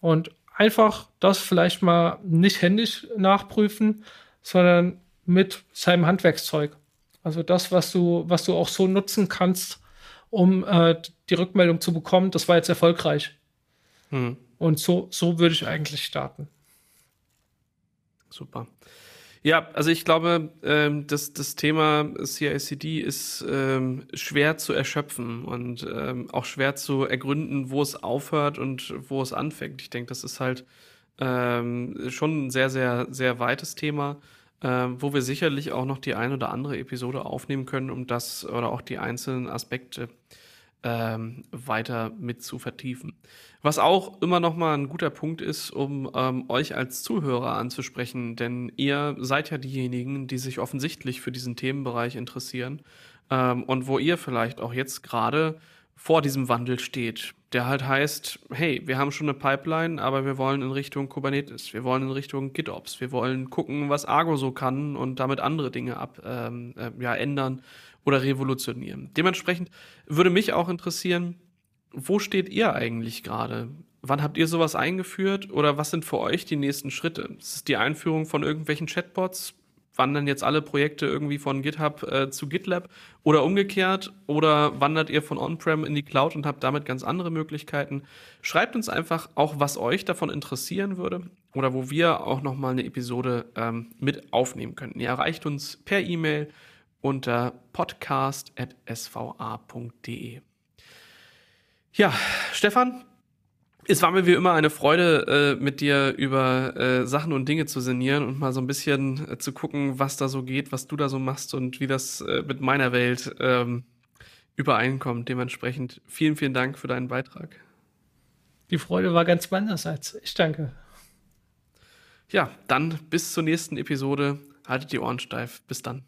Und einfach das vielleicht mal nicht händisch nachprüfen, sondern mit seinem Handwerkszeug. Also das, was du, was du auch so nutzen kannst, um äh, die Rückmeldung zu bekommen, das war jetzt erfolgreich. Mhm. Und so, so würde ich eigentlich starten. Super. Ja, also ich glaube, ähm, das, das Thema CICD ist ähm, schwer zu erschöpfen und ähm, auch schwer zu ergründen, wo es aufhört und wo es anfängt. Ich denke, das ist halt ähm, schon ein sehr, sehr, sehr weites Thema, ähm, wo wir sicherlich auch noch die ein oder andere Episode aufnehmen können, um das oder auch die einzelnen Aspekte ähm, weiter mit zu vertiefen. Was auch immer noch mal ein guter Punkt ist, um ähm, euch als Zuhörer anzusprechen, denn ihr seid ja diejenigen, die sich offensichtlich für diesen Themenbereich interessieren ähm, und wo ihr vielleicht auch jetzt gerade vor diesem Wandel steht, der halt heißt, hey, wir haben schon eine Pipeline, aber wir wollen in Richtung Kubernetes, wir wollen in Richtung GitOps, wir wollen gucken, was Argo so kann und damit andere Dinge ab, ähm, äh, ja, ändern oder revolutionieren. Dementsprechend würde mich auch interessieren, wo steht ihr eigentlich gerade? Wann habt ihr sowas eingeführt oder was sind für euch die nächsten Schritte? Ist es die Einführung von irgendwelchen Chatbots? Wandern jetzt alle Projekte irgendwie von GitHub äh, zu GitLab oder umgekehrt? Oder wandert ihr von On-Prem in die Cloud und habt damit ganz andere Möglichkeiten? Schreibt uns einfach auch, was euch davon interessieren würde oder wo wir auch nochmal eine Episode ähm, mit aufnehmen könnten. Ihr erreicht uns per E-Mail unter podcast.sva.de. Ja, Stefan, es war mir wie immer eine Freude, äh, mit dir über äh, Sachen und Dinge zu sinnieren und mal so ein bisschen äh, zu gucken, was da so geht, was du da so machst und wie das äh, mit meiner Welt ähm, übereinkommt. Dementsprechend vielen, vielen Dank für deinen Beitrag. Die Freude war ganz meinerseits. Ich danke. Ja, dann bis zur nächsten Episode. Haltet die Ohren steif. Bis dann.